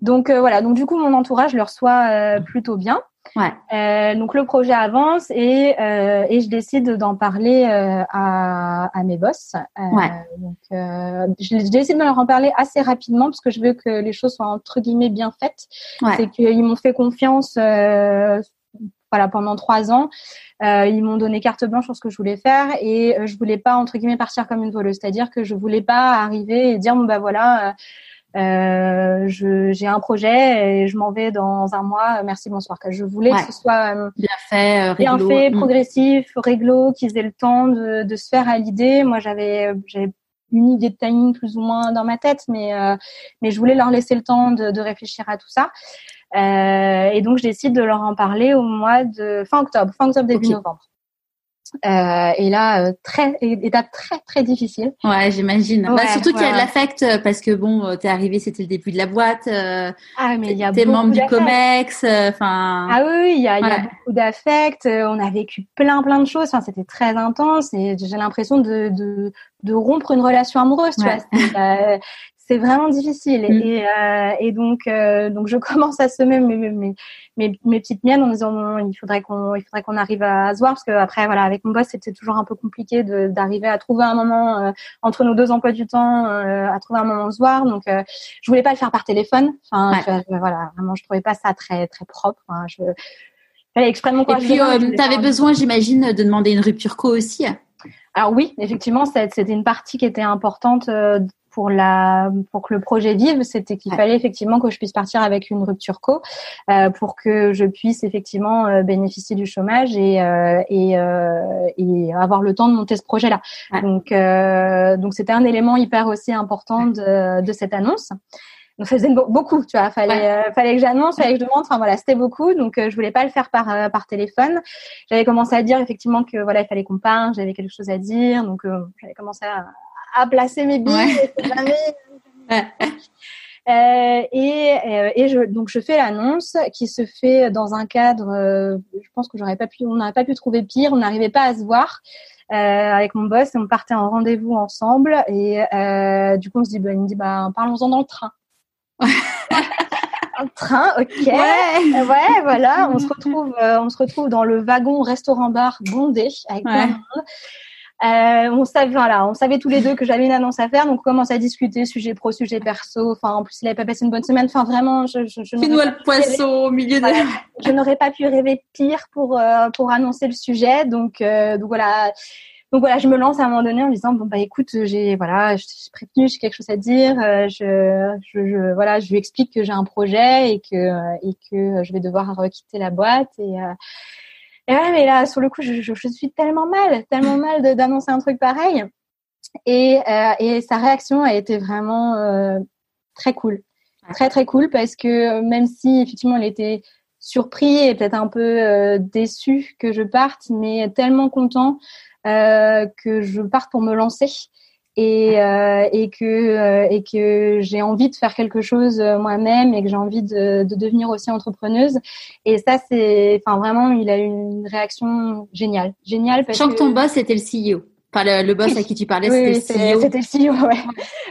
Donc euh, voilà. Donc du coup mon entourage le reçoit euh, plutôt bien. Ouais. Euh, donc le projet avance et, euh, et je décide d'en parler euh, à, à mes boss. Euh, ouais. Donc euh, je, je, décide de leur en parler assez rapidement parce que je veux que les choses soient entre guillemets bien faites. Ouais. C'est qu'ils m'ont fait confiance. voilà pendant trois ans, ils m'ont donné carte blanche sur ce que je voulais faire et je voulais pas entre guillemets partir comme une voleuse, c'est-à-dire que je voulais pas arriver et dire bon bah voilà euh, j'ai un projet et je m'en vais dans un mois. Merci, bonsoir. Je voulais ouais. que ce soit euh, bien fait, euh, bien fait, mmh. progressif, réglo, qu'ils aient le temps de, de se faire à l'idée. Moi, j'avais j'avais une idée de timing plus ou moins dans ma tête, mais euh, mais je voulais leur laisser le temps de, de réfléchir à tout ça. Euh, et donc, je décide de leur en parler au mois de fin octobre, fin octobre début okay. novembre. Euh, et là, euh, très étape très très difficile. Ouais, j'imagine. Ouais, bah, surtout ouais, qu'il y a de l'affect euh, parce que bon, t'es arrivé, c'était le début de la boîte. Euh, ah mais il y a t'es membre du. Comex. Enfin. Ah oui, il y a, y beaucoup d'affect. On a vécu plein plein de choses. Enfin, c'était très intense et j'ai l'impression de, de de rompre une relation amoureuse. Tu vois, c'est, vraiment difficile. Mm. Et, euh, et donc donc je commence à semer mes mes, mes, mes petites miennes en disant bon, il faudrait qu'on il faudrait qu'on arrive à se voir parce que après voilà avec mon boss c'était toujours un peu compliqué de d'arriver à trouver un moment euh, entre nos deux emplois du temps euh, à trouver un moment de se voir. Donc euh, je voulais pas le faire par téléphone. Enfin Ouais. tu je- voilà vraiment je trouvais pas ça très très propre. Enfin, je fallait extrêmement Et puis, euh, t'avais besoin, j'imagine, de demander une rupture co aussi. Alors oui, effectivement, c'était une partie qui était importante euh, pour la pour que le projet vive, c'était qu'il Ouais. fallait effectivement que je puisse partir avec une rupture co euh, pour que je puisse effectivement euh, bénéficier du chômage et euh, et, euh, et avoir le temps de monter ce projet-là. Ouais. Donc euh, donc c'était un élément hyper aussi important de de cette annonce. Donc ça faisait be- beaucoup, tu vois, fallait euh, fallait que j'annonce, fallait que je demande, enfin voilà, c'était beaucoup, donc euh, je voulais pas le faire par euh, par téléphone. J'avais commencé à dire effectivement que voilà, il fallait qu'on parle, j'avais quelque chose à dire, donc euh, j'avais commencé à, à placer mes billes, Ouais. et jamais- Ouais. Euh, et, euh, et je, donc je fais l'annonce qui se fait dans un cadre, euh, je pense que j'aurais pas pu, on n'aurait pas pu trouver pire, on n'arrivait pas à se voir euh, avec mon boss et on partait en rendez-vous ensemble et du coup on se dit, bah, il me dit, bah parlons-en dans le train. un train, ok. Ouais. Ouais, voilà, on se retrouve, on se retrouve dans le wagon restaurant-bar bondé avec plein Ouais. de monde. Euh, on savait, voilà, on savait tous les deux que j'avais une annonce à faire, donc on commence à discuter sujet pro, sujet perso. Enfin, en plus, il avait pas passé une bonne semaine. Enfin, vraiment, je, je, je le poisson au milieu de. Je n'aurais pas pu rêver pire pour euh, pour annoncer le sujet. Donc, euh, donc voilà. Donc voilà, je me lance à un moment donné en disant bon bah écoute, j'ai voilà, je t'ai prévenu, j'ai quelque chose à dire. euh, je, je, je voilà, je lui explique que j'ai un projet et que et que je vais devoir quitter la boîte et euh, et ouais, mais là sur le coup, je, je, je suis tellement mal, tellement mal d'annoncer un truc pareil. Et euh, et sa réaction a été vraiment euh, très cool, très très cool parce que même si effectivement elle était surpris et peut-être un peu euh, déçu que je parte, mais tellement content euh, que je parte pour me lancer et euh, et que euh, et que j'ai envie de faire quelque chose euh, moi-même et que j'ai envie de, de devenir aussi entrepreneuse et ça c'est enfin vraiment il a eu une réaction géniale géniale parce Sachant que ton boss était le CEO. Enfin, le, le boss à qui tu parlais, oui, c'était le CEO. c'était le CEO, ouais.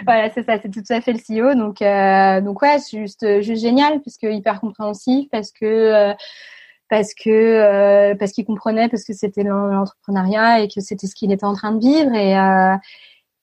voilà, c'est ça, c'est tout à fait le CEO. Donc, euh, donc ouais, c'est juste, juste génial, parce que hyper compréhensif, parce que, euh, parce que, euh, parce qu'il comprenait, parce que c'était l'en- l'entrepreneuriat et que c'était ce qu'il était en train de vivre et, euh,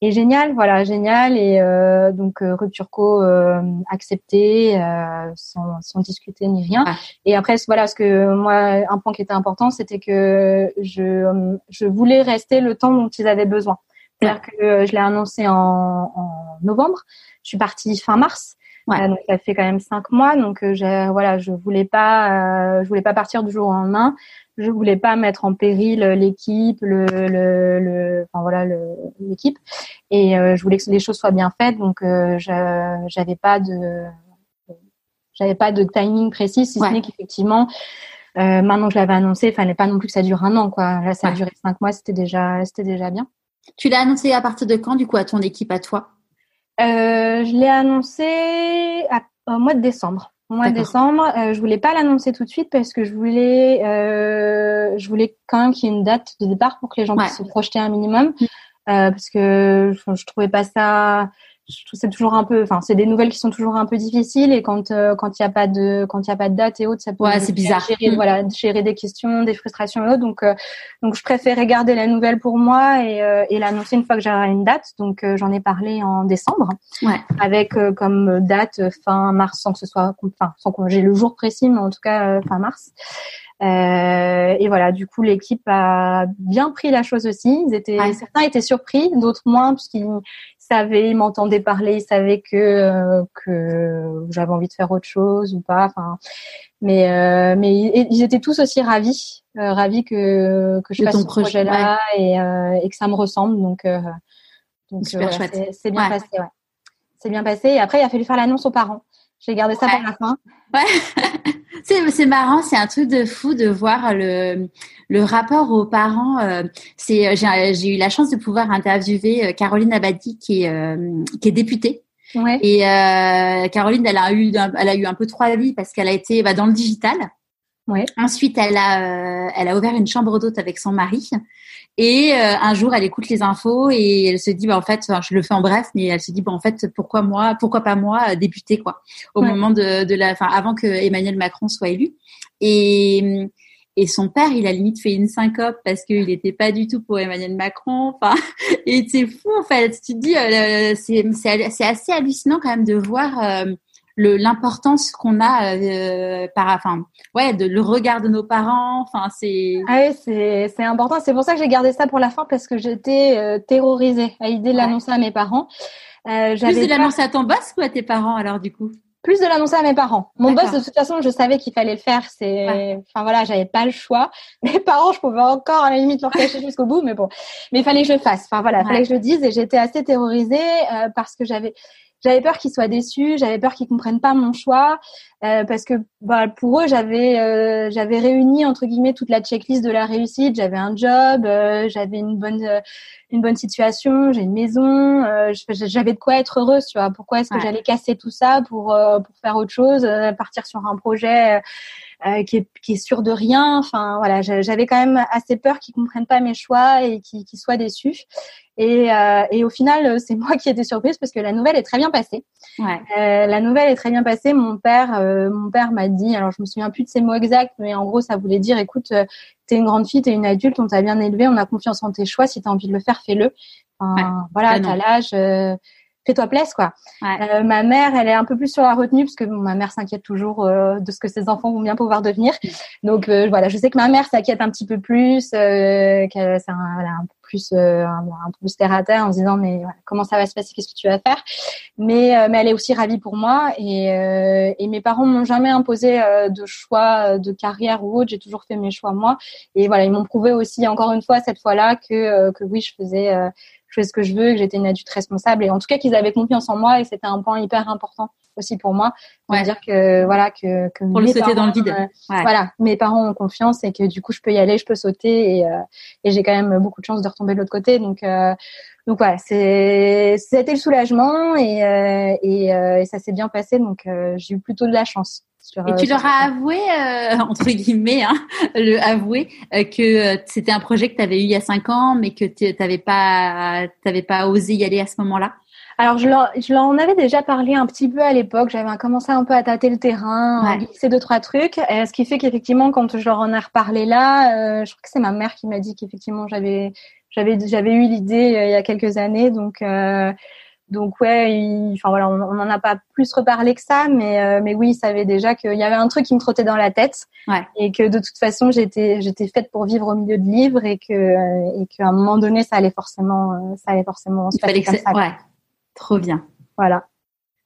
et génial, voilà, génial. Et euh, donc euh, rupture co euh, acceptée, euh, sans, sans discuter ni rien. Ah. Et après, voilà, ce que moi, un point qui était important, c'était que je, je voulais rester le temps dont ils avaient besoin. C'est-à-dire que euh, je l'ai annoncé en, en novembre. Je suis partie fin mars. Ouais. donc ça fait quand même cinq mois, donc voilà, je voulais pas, je voulais pas partir du jour au lendemain. Je voulais pas mettre en péril l'équipe, le, le, le, enfin voilà, l'équipe, et je voulais que les choses soient bien faites. Donc j'avais pas de, j'avais pas de timing précis, si ce n'est qu'effectivement euh, maintenant que je l'avais annoncé, il fallait pas non plus que ça dure un an, quoi. Là, ça a duré cinq mois, c'était déjà, c'était déjà bien. Tu l'as annoncé à partir de quand, du coup, à ton équipe, à toi? Euh, Je l'ai annoncé au mois de décembre. Mois de décembre, euh, je voulais pas l'annoncer tout de suite parce que je voulais, euh, je voulais quand même qu'il y ait une date de départ pour que les gens puissent se projeter un minimum, mm. euh, parce que je, je trouvais pas ça c'est toujours un peu enfin c'est des nouvelles qui sont toujours un peu difficiles et quand euh, quand il y a pas de quand il y a pas de date et autres ça peut ouais, c'est bizarre gérer, mm. voilà gérer des questions des frustrations et autres donc euh, donc je préférais garder la nouvelle pour moi et, euh, et l'annoncer une fois que j'aurai une date donc j'en ai parlé en décembre ouais. avec comme date fin mars sans que ce soit enfin sans j'ai le jour précis mais en tout cas fin mars euh, et voilà, du coup, l'équipe a bien pris la chose aussi. Ils étaient, certains étaient surpris, d'autres moins, puisqu'ils savaient, ils m'entendaient parler, ils savaient que euh, que j'avais envie de faire autre chose ou pas. Enfin, mais euh, mais ils étaient tous aussi ravis, euh, ravis que que je fasse ce projet-là et, et que ça me ressemble. Donc donc super chouette. C'est bien passé. Ouais. C'est bien passé. Et après, il a fallu faire l'annonce aux parents. J'ai gardé ça pour la fin. Ouais. c'est marrant, c'est un truc de fou de voir le, le rapport aux parents. Euh, c'est euh, j'ai eu la chance de pouvoir interviewer euh, Caroline Abadi qui est qui est députée. Ouais. Et Caroline, elle a eu elle a eu un peu trois vies parce qu'elle a été bah, dans le digital. Ouais. Ensuite, elle a elle a ouvert une chambre d'hôte avec son mari. Et euh, un jour, elle écoute les infos et elle se dit, bah, en fait, je le fais en bref, mais elle se dit, bah, en fait, pourquoi moi, pourquoi pas moi euh, débuter quoi, au moment de, de la, enfin, avant que Emmanuel Macron soit élu. Et et son père, il a limite fait une syncope parce qu'il n'était pas du tout pour Emmanuel Macron. Enfin, et c'est fou en fait. Tu te dis, euh, c'est c'est assez hallucinant quand même de voir le l'importance qu'on a euh, par enfin ouais de le regard de nos parents enfin c'est ah oui c'est c'est important c'est pour ça que j'ai gardé ça pour la fin parce que j'étais euh, terrorisée à l'idée de l'annoncer à mes parents euh, plus de l'annoncer à ton boss ou à tes parents alors du coup? Plus de l'annoncer à mes parents. Mon boss, de toute façon, je savais qu'il fallait le faire. C'est, enfin voilà, j'avais pas le choix. Mes parents, je pouvais encore à la limite leur cacher jusqu'au bout, mais bon, mais il fallait que je le fasse. Enfin voilà, il fallait que je le dise et j'étais assez terrorisée euh, parce que j'avais, j'avais peur qu'ils soient déçus, j'avais peur qu'ils comprennent pas mon choix, euh, parce que bah, pour eux, j'avais euh, j'avais réuni entre guillemets toute la checklist de la réussite. J'avais un job, euh, j'avais une bonne une bonne situation, j'ai une maison, j'avais de quoi être heureuse, tu vois. Pourquoi est-ce que j'allais casser tout ça pour pour faire autre chose, partir sur un projet euh, qui, est, qui est sûr de rien. Enfin voilà, j'avais quand même assez peur qu'ils comprennent pas mes choix et qu'ils soient déçus. Et, euh, et au final, c'est moi qui étais surprise parce que la nouvelle est très bien passée. Ouais. Euh, la nouvelle est très bien passée. Mon père, euh, mon père m'a dit, alors je me souviens plus de ses mots exacts, mais en gros, ça voulait dire, écoute, euh, t'es une grande fille, t'es une adulte, on t'a bien élevée, on a confiance en tes choix. Si t'as envie de le faire, fais-le. Enfin, voilà, t'as l'âge fais-toi plaisir quoi. Euh, ma mère, elle est un peu plus sur la retenue parce que ma mère s'inquiète toujours euh, de ce que ses enfants vont bien pouvoir devenir. Donc euh, voilà, je sais que ma mère s'inquiète un petit peu plus, qu'elle c'est un, un, peu plus un, peu plus terre à terre en se disant mais comment ça va se passer, qu'est-ce que tu vas faire? Mais mais elle est aussi ravie pour moi et et mes parents m'ont jamais imposé de choix de carrière ou autre. J'ai toujours fait mes choix moi et voilà, ils m'ont prouvé aussi encore une fois cette fois-là que que oui, je faisais je fais ce que je veux, que j'étais une adulte responsable. Et en tout cas qu'ils avaient confiance en moi et c'était un point hyper important aussi pour moi. Pour dire que voilà que, que pour le sauter dans le vide. euh, voilà mes parents ont confiance et que du coup je peux y aller je peux sauter et, euh, et j'ai quand même beaucoup de chance de retomber de l'autre côté. Donc euh, donc voilà c'est c'était le soulagement et euh, et, euh, et, ça s'est bien passé. Donc j'ai eu plutôt de la chance et tu leur as avoué, euh, entre guillemets, hein, le avoué, euh, que c'était un projet que tu avais eu il y a cinq ans, mais que tu n'avais pas, t'avais pas osé y aller à ce moment-là? Alors, je leur, je leur en avais déjà parlé un petit peu à l'époque. J'avais commencé un peu à tâter le terrain, à glisser deux, trois trucs. Et ce qui fait qu'effectivement, quand je leur en ai reparlé là, euh, je crois que c'est ma mère qui m'a dit qu'effectivement, j'avais, j'avais, j'avais eu l'idée il y a quelques années. Donc, donc ouais, enfin voilà, on n'en a pas plus reparlé que ça, mais euh, mais oui, il savait déjà qu'il y avait un truc qui me trottait dans la tête et que de toute façon j'étais j'étais faite pour vivre au milieu de livres et que euh, et qu'à un moment donné ça allait forcément euh, ça allait forcément se passer comme ça. Ouais, trop bien. Voilà.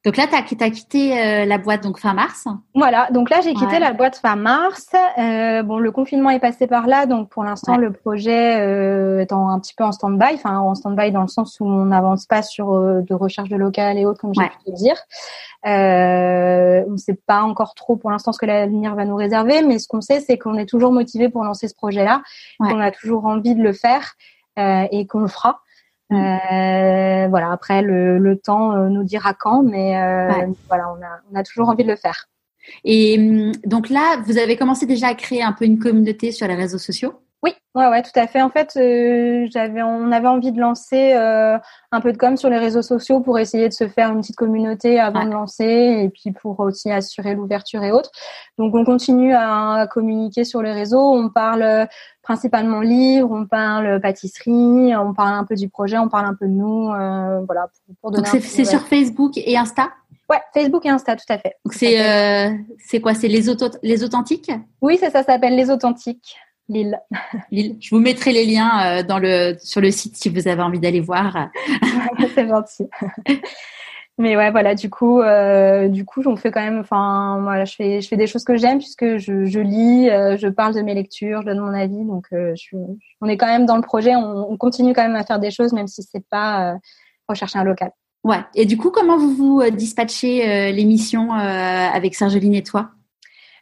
Donc là, tu as, quitté euh, la boîte donc fin mars. Voilà, donc là j'ai quitté la boîte fin mars. Euh, bon, le confinement est passé par là, donc pour l'instant le projet euh, est en, un petit peu en stand-by, enfin en stand-by dans le sens où on n'avance pas sur euh, de recherche de local et autres, comme j'ai pu te dire. Euh, on ne sait pas encore trop pour l'instant ce que l'avenir va nous réserver, mais ce qu'on sait, c'est qu'on est toujours motivé pour lancer ce projet-là, qu'on a toujours envie de le faire et qu'on le fera. Mm. Euh, voilà. Après, le, le temps euh, nous dira quand, mais euh, voilà, on a, on a toujours envie de le faire. Et hum, donc là, vous avez commencé déjà à créer un peu une communauté sur les réseaux sociaux? Oui, ouais, ouais, tout à fait. En fait, euh, j'avais, on avait envie de lancer euh, un peu de com sur les réseaux sociaux pour essayer de se faire une petite communauté avant de lancer et puis pour aussi assurer l'ouverture et autres. Donc, on continue à, communiquer sur les réseaux. On parle principalement livres, on parle pâtisserie, on parle un peu du projet, on parle un peu de nous, euh, voilà. Pour, donner Donc, c'est, sur Facebook et Insta? Ouais, Facebook et Insta, tout à fait. Donc c'est c'est quoi? C'est les les authentiques? Oui, ça, ça s'appelle les authentiques. Lille. Lille. Je vous mettrai les liens euh, dans le sur le site si vous avez envie d'aller voir. C'est gentil. Mais ouais, voilà, du coup, euh, du coup, on fait quand même, enfin, voilà, je fais, je fais des choses que j'aime puisque je, je lis, euh, je parle de mes lectures, je donne mon avis, donc je on est quand même dans le projet, on, on, continue quand même à faire des choses même si c'est pas rechercher un local. Ouais. Et du coup, comment vous vous dispatchez l'émission avec Sergeline et toi?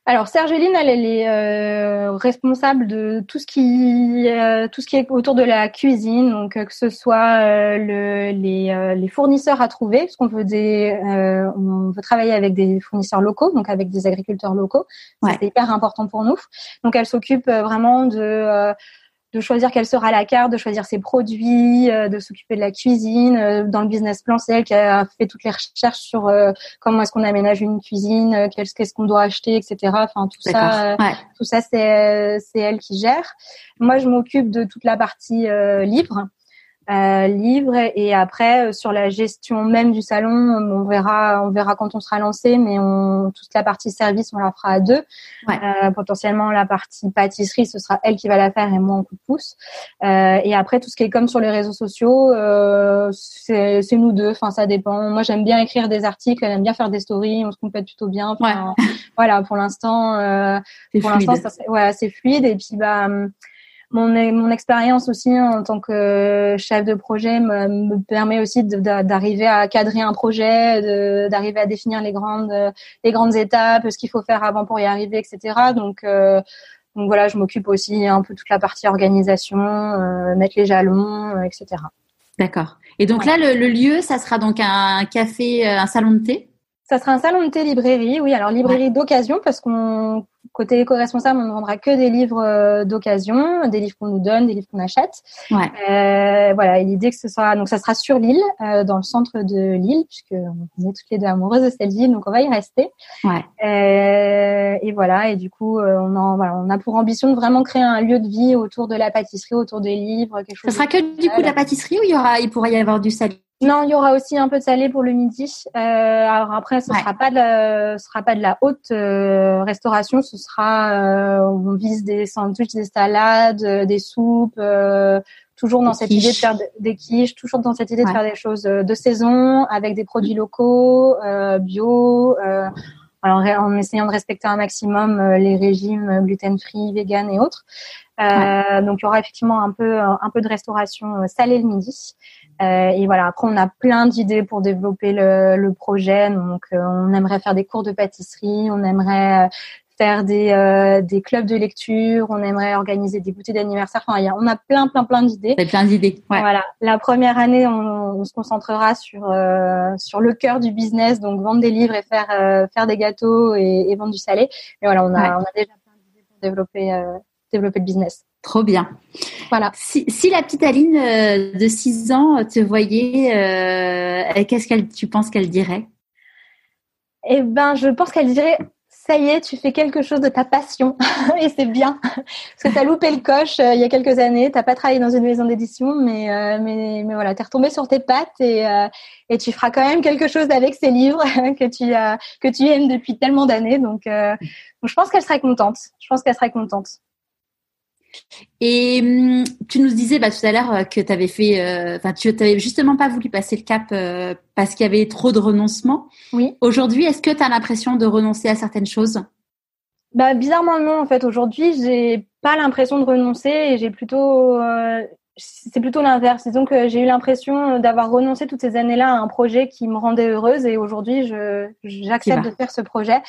Alors Sergeline, elle, elle est euh, responsable de tout ce qui euh, tout ce qui est autour de la cuisine, donc euh, que ce soit le, les, les, fournisseurs à trouver, parce qu'on veut des on veut travailler avec des fournisseurs locaux, donc avec des agriculteurs locaux. C'est hyper important pour nous. Donc elle s'occupe vraiment de de choisir quelle sera la carte, de choisir ses produits, euh, de s'occuper de la cuisine. Euh, dans le business plan, c'est elle qui a fait toutes les recherches sur euh, comment est-ce qu'on aménage une cuisine, qu'est-ce qu'on doit acheter, etc. Enfin tout ça, tout ça c'est c'est elle qui gère. Moi, je m'occupe de toute la partie livre euh, livre et après euh, sur la gestion même du salon on verra on verra quand on sera lancé mais on toute la partie service on la fera à deux. Euh, potentiellement la partie pâtisserie ce sera elle qui va la faire et moi en coup de pouce. Euh, et après tout ce qui est comme sur les réseaux sociaux euh, c'est nous deux. Enfin ça dépend. Moi j'aime bien écrire des articles elle aime bien faire des stories on se complète plutôt bien. Voilà pour l'instant euh, pour l'instant ouais c'est fluide. Et puis bah mon, mon expérience aussi en tant que chef de projet me, me permet aussi d'arriver à cadrer un projet, d'arriver à définir les grandes les grandes étapes, ce qu'il faut faire avant pour y arriver, etc. Donc euh, donc voilà, je m'occupe aussi un peu toute la partie organisation, euh, mettre les jalons, euh, etc. D'accord. Et donc là, le, le, lieu, ça sera donc un café, un salon de thé? Ça sera un salon de thé librairie, oui. Alors librairie d'occasion parce qu'on côté éco-responsable, on ne vendra que des livres euh, d'occasion, des livres qu'on nous donne, des livres qu'on achète. Ouais. Euh, voilà, l'idée que ce soit donc ça sera sur l'île, euh, dans le centre de l'île, puisque on est toutes les deux amoureuses de cette ville, donc on va y rester. Ouais. Euh, et voilà, et du coup, on en voilà, on a pour ambition de vraiment créer un lieu de vie autour de la pâtisserie, autour des livres, quelque chose. Ça sera que du coup de la pâtisserie ou il y aura, il pourrait y avoir du salé non, il y aura aussi un peu de salé pour le midi. Euh, alors après, ce sera pas de la, ce sera pas de la haute euh, restauration. Ce sera, euh, on vise des sandwichs, des salades, euh, des soupes. toujours dans cette idée de faire des quiches, toujours dans cette idée de faire des choses de saison avec des produits locaux, bio. alors en essayant de respecter un maximum les régimes gluten-free, vegan et autres. Donc il y aura effectivement un peu un peu de restauration salée le midi. Euh, et voilà, après on a plein d'idées pour développer le, le projet. Donc euh, on aimerait faire des cours de pâtisserie, on aimerait euh, faire des, euh, des clubs de lecture, on aimerait organiser des goûters d'anniversaire. Enfin, y a, on a plein, plein, plein d'idées. plein d'idées. Ouais. Voilà. La première année, on, on se concentrera sur sur le cœur du business, donc vendre des livres et faire faire des gâteaux et, et, vendre du salé. Mais voilà, on a on a déjà plein d'idées pour développer développer le business. Trop bien. Voilà. Si, si la petite Aline euh, de 6 ans te voyait, euh, qu'est-ce qu'elle, tu penses qu'elle dirait? Eh ben, je pense qu'elle dirait ça y est, tu fais quelque chose de ta passion et c'est bien parce que tu as loupé le coche euh, il y a quelques années, tu pas travaillé dans une maison d'édition mais mais mais voilà, tu es retombé sur tes pattes et et tu feras quand même quelque chose avec ces livres que tu que tu aimes depuis tellement d'années donc, donc je pense qu'elle serait contente. Je pense qu'elle serait contente. Et hum, tu nous disais bah, tout à l'heure euh, que tu avais fait, euh, enfin, tu n'avais justement pas voulu passer le cap euh, parce qu'il y avait trop de renoncements. Oui. Aujourd'hui, est-ce que tu as l'impression de renoncer à certaines choses? Bah, bizarrement non. En fait, aujourd'hui, j'ai pas l'impression de renoncer et j'ai plutôt, c'est plutôt l'inverse. Disons que j'ai eu l'impression d'avoir renoncé toutes ces années-là à un projet qui me rendait heureuse et aujourd'hui, j'accepte de faire ce projet.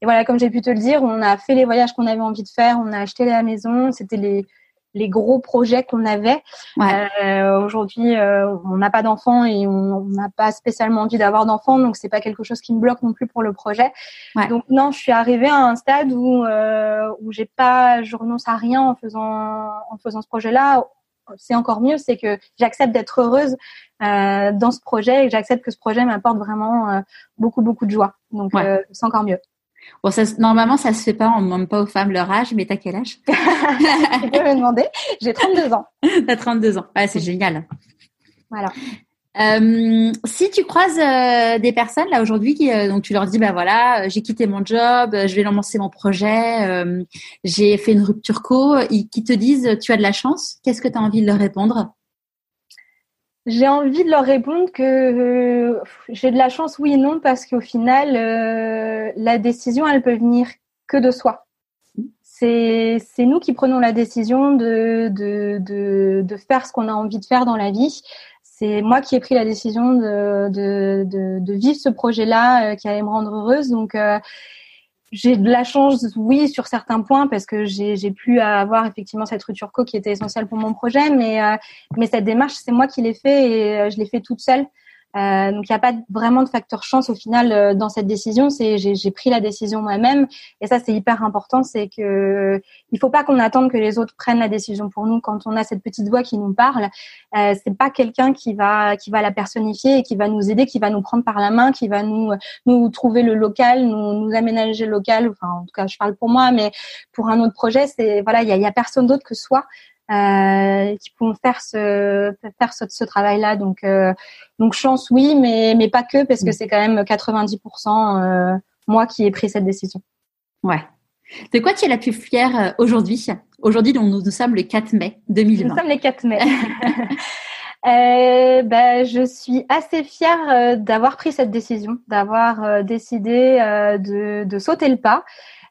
Et voilà, comme j'ai pu te le dire, on a fait les voyages qu'on avait envie de faire, on a acheté la maison, c'était les les gros projets qu'on avait. Euh, Aujourd'hui, euh, on n'a pas d'enfants et on n'a pas spécialement envie d'avoir d'enfants, donc c'est pas quelque chose qui me bloque non plus pour le projet. Ouais. Donc non, je suis arrivée à un stade où euh, où j'ai pas, je renonce à rien en faisant en faisant ce projet-là. C'est encore mieux, c'est que j'accepte d'être heureuse dans ce projet et j'accepte que ce projet m'apporte vraiment beaucoup beaucoup de joie. Donc c'est encore mieux. Bon, ça, normalement, ça se fait pas, on ne demande pas aux femmes leur âge, mais t'as quel âge? Tu peux me demander. J'ai 32 ans. t'as 32 ans. Ah, c'est génial. Voilà. Euh, si tu croises euh, des personnes là aujourd'hui, euh, donc tu leur dis, ben voilà, j'ai quitté mon job, je vais lancer mon projet, j'ai fait une rupture co, qui te disent, tu as de la chance, qu'est-ce que tu as envie de leur répondre? J'ai envie de leur répondre que euh, j'ai de la chance, oui et non, parce qu'au final, euh, la décision, elle peut venir que de soi. C'est nous qui prenons la décision de, de, de, de faire ce qu'on a envie de faire dans la vie. C'est moi qui ai pris la décision de, de, de, de vivre ce projet-là euh, qui allait me rendre heureuse. Donc, j'ai de la chance, oui, sur certains points, parce que j'ai pu avoir effectivement cette rupture co qui était essentielle pour mon projet, mais, euh, mais cette démarche, c'est moi qui l'ai fait et euh, je l'ai fait toute seule. Euh, donc il n'y a pas vraiment de facteur chance au final euh, dans cette décision. C'est j'ai pris la décision moi-même et ça c'est hyper important. C'est que il faut pas qu'on attende que les autres prennent la décision pour nous. Quand on a cette petite voix qui nous parle, euh, c'est pas quelqu'un qui va qui va la personnifier et qui va nous aider, qui va nous prendre par la main, qui va nous nous trouver le local, nous, nous aménager le local. Enfin en tout cas je parle pour moi, mais pour un autre projet c'est voilà il y a, y a personne d'autre que soi euh, qui pourront faire ce faire ce, ce travail là donc euh, donc chance oui mais mais pas que parce que mm. c'est quand même 90% euh, moi qui ai pris cette décision. Ouais. De quoi tu es la plus fière euh, aujourd'hui? Aujourd'hui nous, nous sommes le 4 mai 2020 nous sommes le 4 mai. Euh, ben, je suis assez fière euh, d'avoir pris cette décision, d'avoir décidé de, de, sauter le pas,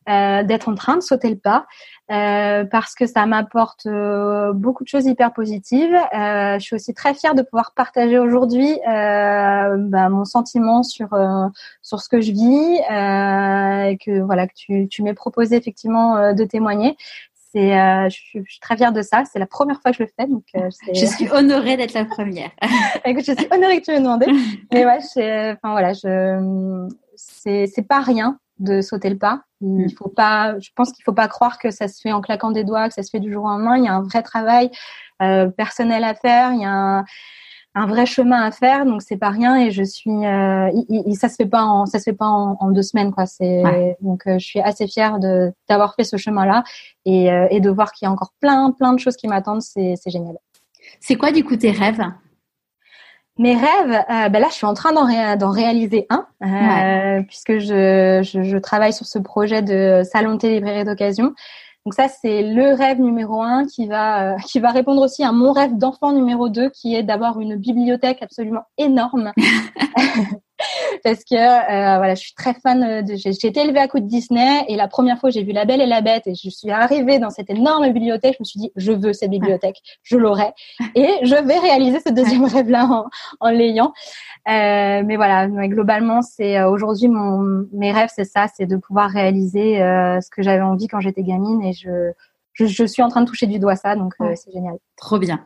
d'être en train de sauter le pas. Euh, parce que ça m'apporte euh, beaucoup de choses hyper positives. Euh, je suis aussi très fière de pouvoir partager aujourd'hui bah, mon sentiment sur sur ce que je vis et que voilà que tu, tu m'aies proposé effectivement de témoigner. C'est, je, suis, je, suis très fière de ça. C'est la première fois que je le fais, donc je suis honorée d'être la première. Écoute, je suis honorée que tu m'aies demandé. Mais ouais, enfin voilà, je c'est c'est pas rien de sauter le pas. Il mm. faut pas, je pense qu'il faut pas croire que ça se fait en claquant des doigts, que ça se fait du jour au lendemain. Il y a un vrai travail euh, personnel à faire. Il y a un, un, vrai chemin à faire. Donc c'est pas rien. Et je suis, euh, ça se fait pas en, ça se fait pas en, deux semaines quoi. C'est donc euh, je suis assez fière de d'avoir fait ce chemin-là et, et de voir qu'il y a encore plein plein de choses qui m'attendent. C'est génial. C'est quoi du coup tes rêves? Mes rêves, euh, ben là, je suis en train d'en, réaliser un, euh, puisque je, je, je, travaille sur ce projet de salon de librairie d'occasion. Donc ça, c'est le rêve numéro un qui va euh, qui va répondre aussi à mon rêve d'enfant numéro deux, qui est d'avoir une bibliothèque absolument énorme. parce que euh, voilà, je suis très fan de. J'ai été élevée à coup de Disney et la première fois j'ai vu La Belle et la Bête et je suis arrivée dans cette énorme bibliothèque, je me suis dit je veux cette bibliothèque, je l'aurai et je vais réaliser ce deuxième rêve-là en, en l'ayant. Euh, mais voilà, mais globalement, c'est euh, aujourd'hui mon mes rêves, c'est ça, c'est de pouvoir réaliser euh, ce que j'avais envie quand j'étais gamine et je, je, je suis en train de toucher du doigt ça, donc euh, c'est génial. Trop bien.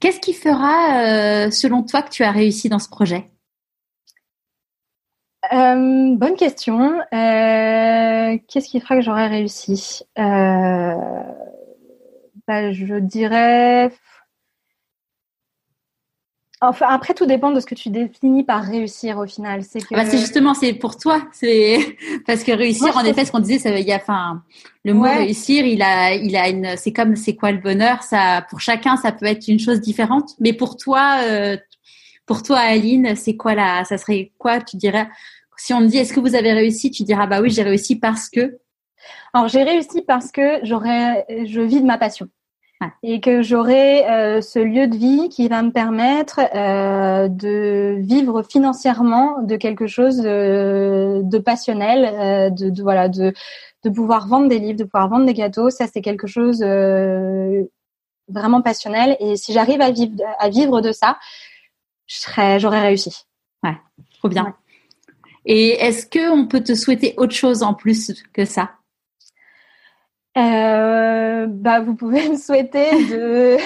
Qu'est-ce qui fera, selon toi, que tu as réussi dans ce projet? Euh, bonne question. Euh, Qu'est-ce qui fera que j'aurais réussi? Euh, bah, Je dirais. Enfin, après, tout dépend de ce que tu définis par réussir au final. C'est que... Ah bah, justement, c'est pour toi. C'est parce que réussir, en effet, ce qu'on disait, ça, il y a, enfin, le mot réussir, il a, il a une, c'est comme, c'est quoi le bonheur? Ça, pour chacun, ça peut être une chose différente. Mais pour toi, pour toi, Aline, c'est quoi là Ça serait quoi Tu dirais? Si on te dit est-ce que vous avez réussi, tu diras bah oui, j'ai réussi parce que. Alors j'ai réussi parce que j'aurais, je vis de ma passion. et que j'aurai euh, ce lieu de vie qui va me permettre euh, de vivre financièrement de quelque chose de, de passionnel, euh, de, de, voilà, de, de pouvoir vendre des livres, de pouvoir vendre des gâteaux. Ça, c'est quelque chose euh, vraiment passionnel. Et si j'arrive à vivre, à vivre de ça, je serais, j'aurais réussi. Ouais, trop bien. Et est-ce que on peut te souhaiter autre chose en plus que ça? Euh, bah, vous pouvez me souhaiter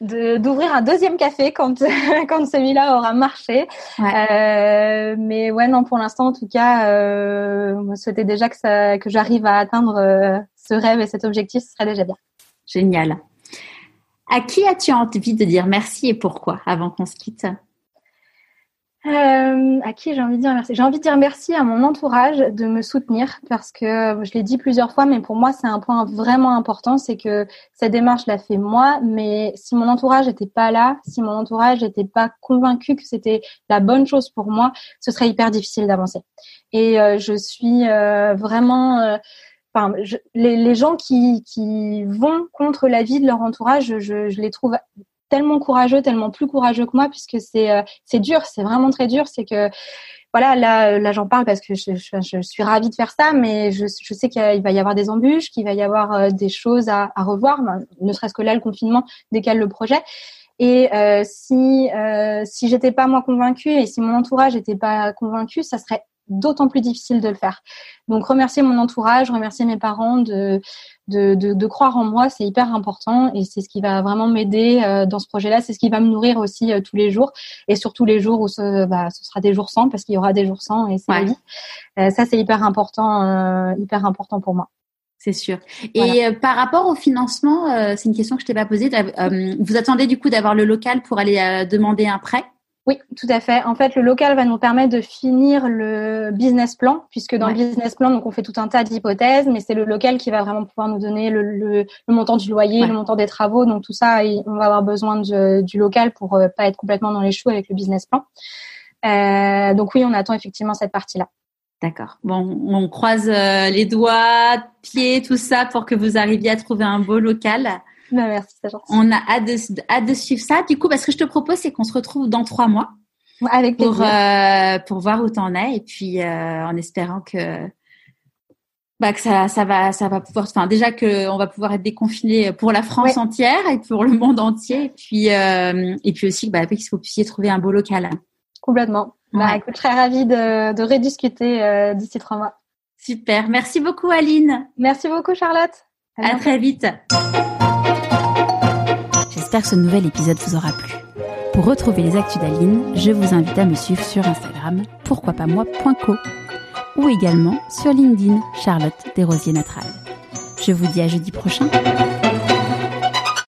de d'ouvrir un deuxième café quand quand celui-là aura marché. Euh, mais ouais, non, pour l'instant, en tout cas, euh, me souhaiter déjà que ça que j'arrive à atteindre euh, ce rêve et cet objectif, ce serait déjà bien. Génial. À qui as-tu envie de dire merci et pourquoi avant qu'on se quitte? Euh, à qui j'ai envie de dire merci? J'ai envie de dire merci à mon entourage de me soutenir parce que je l'ai dit plusieurs fois, mais pour moi c'est un point vraiment important, c'est que cette démarche l'a fait moi, mais si mon entourage n'était pas là, si mon entourage n'était pas convaincu que c'était la bonne chose pour moi, ce serait hyper difficile d'avancer. Et euh, je suis euh, vraiment euh, Enfin, les, les, gens qui, qui vont contre la vie de leur entourage, je, je les trouve tellement courageux, tellement plus courageux que moi, puisque c'est euh, c'est dur, c'est vraiment très dur. C'est que voilà, là, j'en parle parce que je, suis ravie de faire ça, mais je, sais qu'il va y avoir des embûches, qu'il va y avoir euh, des choses à, revoir, ben, ne serait-ce que là, le confinement décale le projet. Et euh, si si j'étais pas moi convaincue et si mon entourage n'était pas convaincu, ça serait d'autant plus difficile de le faire. Donc remercier mon entourage, remercier mes parents de de, de, de croire en moi, c'est hyper important et c'est ce qui va vraiment m'aider euh, dans ce projet-là. C'est ce qui va me nourrir aussi euh, tous les jours et surtout les jours où ce, bah, ce sera des jours sans parce qu'il y aura des jours sans et c'est la vie. Euh, ça c'est hyper important, hyper important pour moi. C'est sûr. Et par rapport au financement, c'est une question que je t'ai pas posée. vous attendez du coup d'avoir le local pour aller demander un prêt? Oui, tout à fait. En fait, le local va nous permettre de finir le business plan, puisque dans le business plan, donc on fait tout un tas d'hypothèses, mais c'est le local qui va vraiment pouvoir nous donner le, le, le montant du loyer, le montant des travaux. Donc tout ça, on va avoir besoin du local pour euh, pas être complètement dans les choux avec le business plan. Euh, donc oui, on attend effectivement cette partie-là. D'accord. Bon, on croise euh, les doigts, pieds, tout ça pour que vous arriviez à trouver un beau local. Bah, merci, c'est gentil. On a hâte de, de, suivre ça. Du coup, bah, ce que je te propose, c'est qu'on se retrouve dans trois mois. Avec pour, euh, pour voir où t'en es et puis euh, en espérant que bah, que ça, ça va ça va pouvoir enfin déjà que on va pouvoir être déconfiné pour la France entière et pour le monde entier et puis euh, et puis aussi bah, qu'il vous puissiez trouver un beau local. Complètement. Bah, écoute, très ravie de, de rediscuter d'ici trois mois. Super. Merci beaucoup Aline. Merci beaucoup Charlotte. à très vite. J'espère que ce nouvel épisode vous aura plu. Pour retrouver les actus d'Aline, je vous invite à me suivre sur Instagram, pourquoi pas moi.co, ou également sur LinkedIn, Charlotte Desrosiers Natral. Je vous dis à jeudi prochain.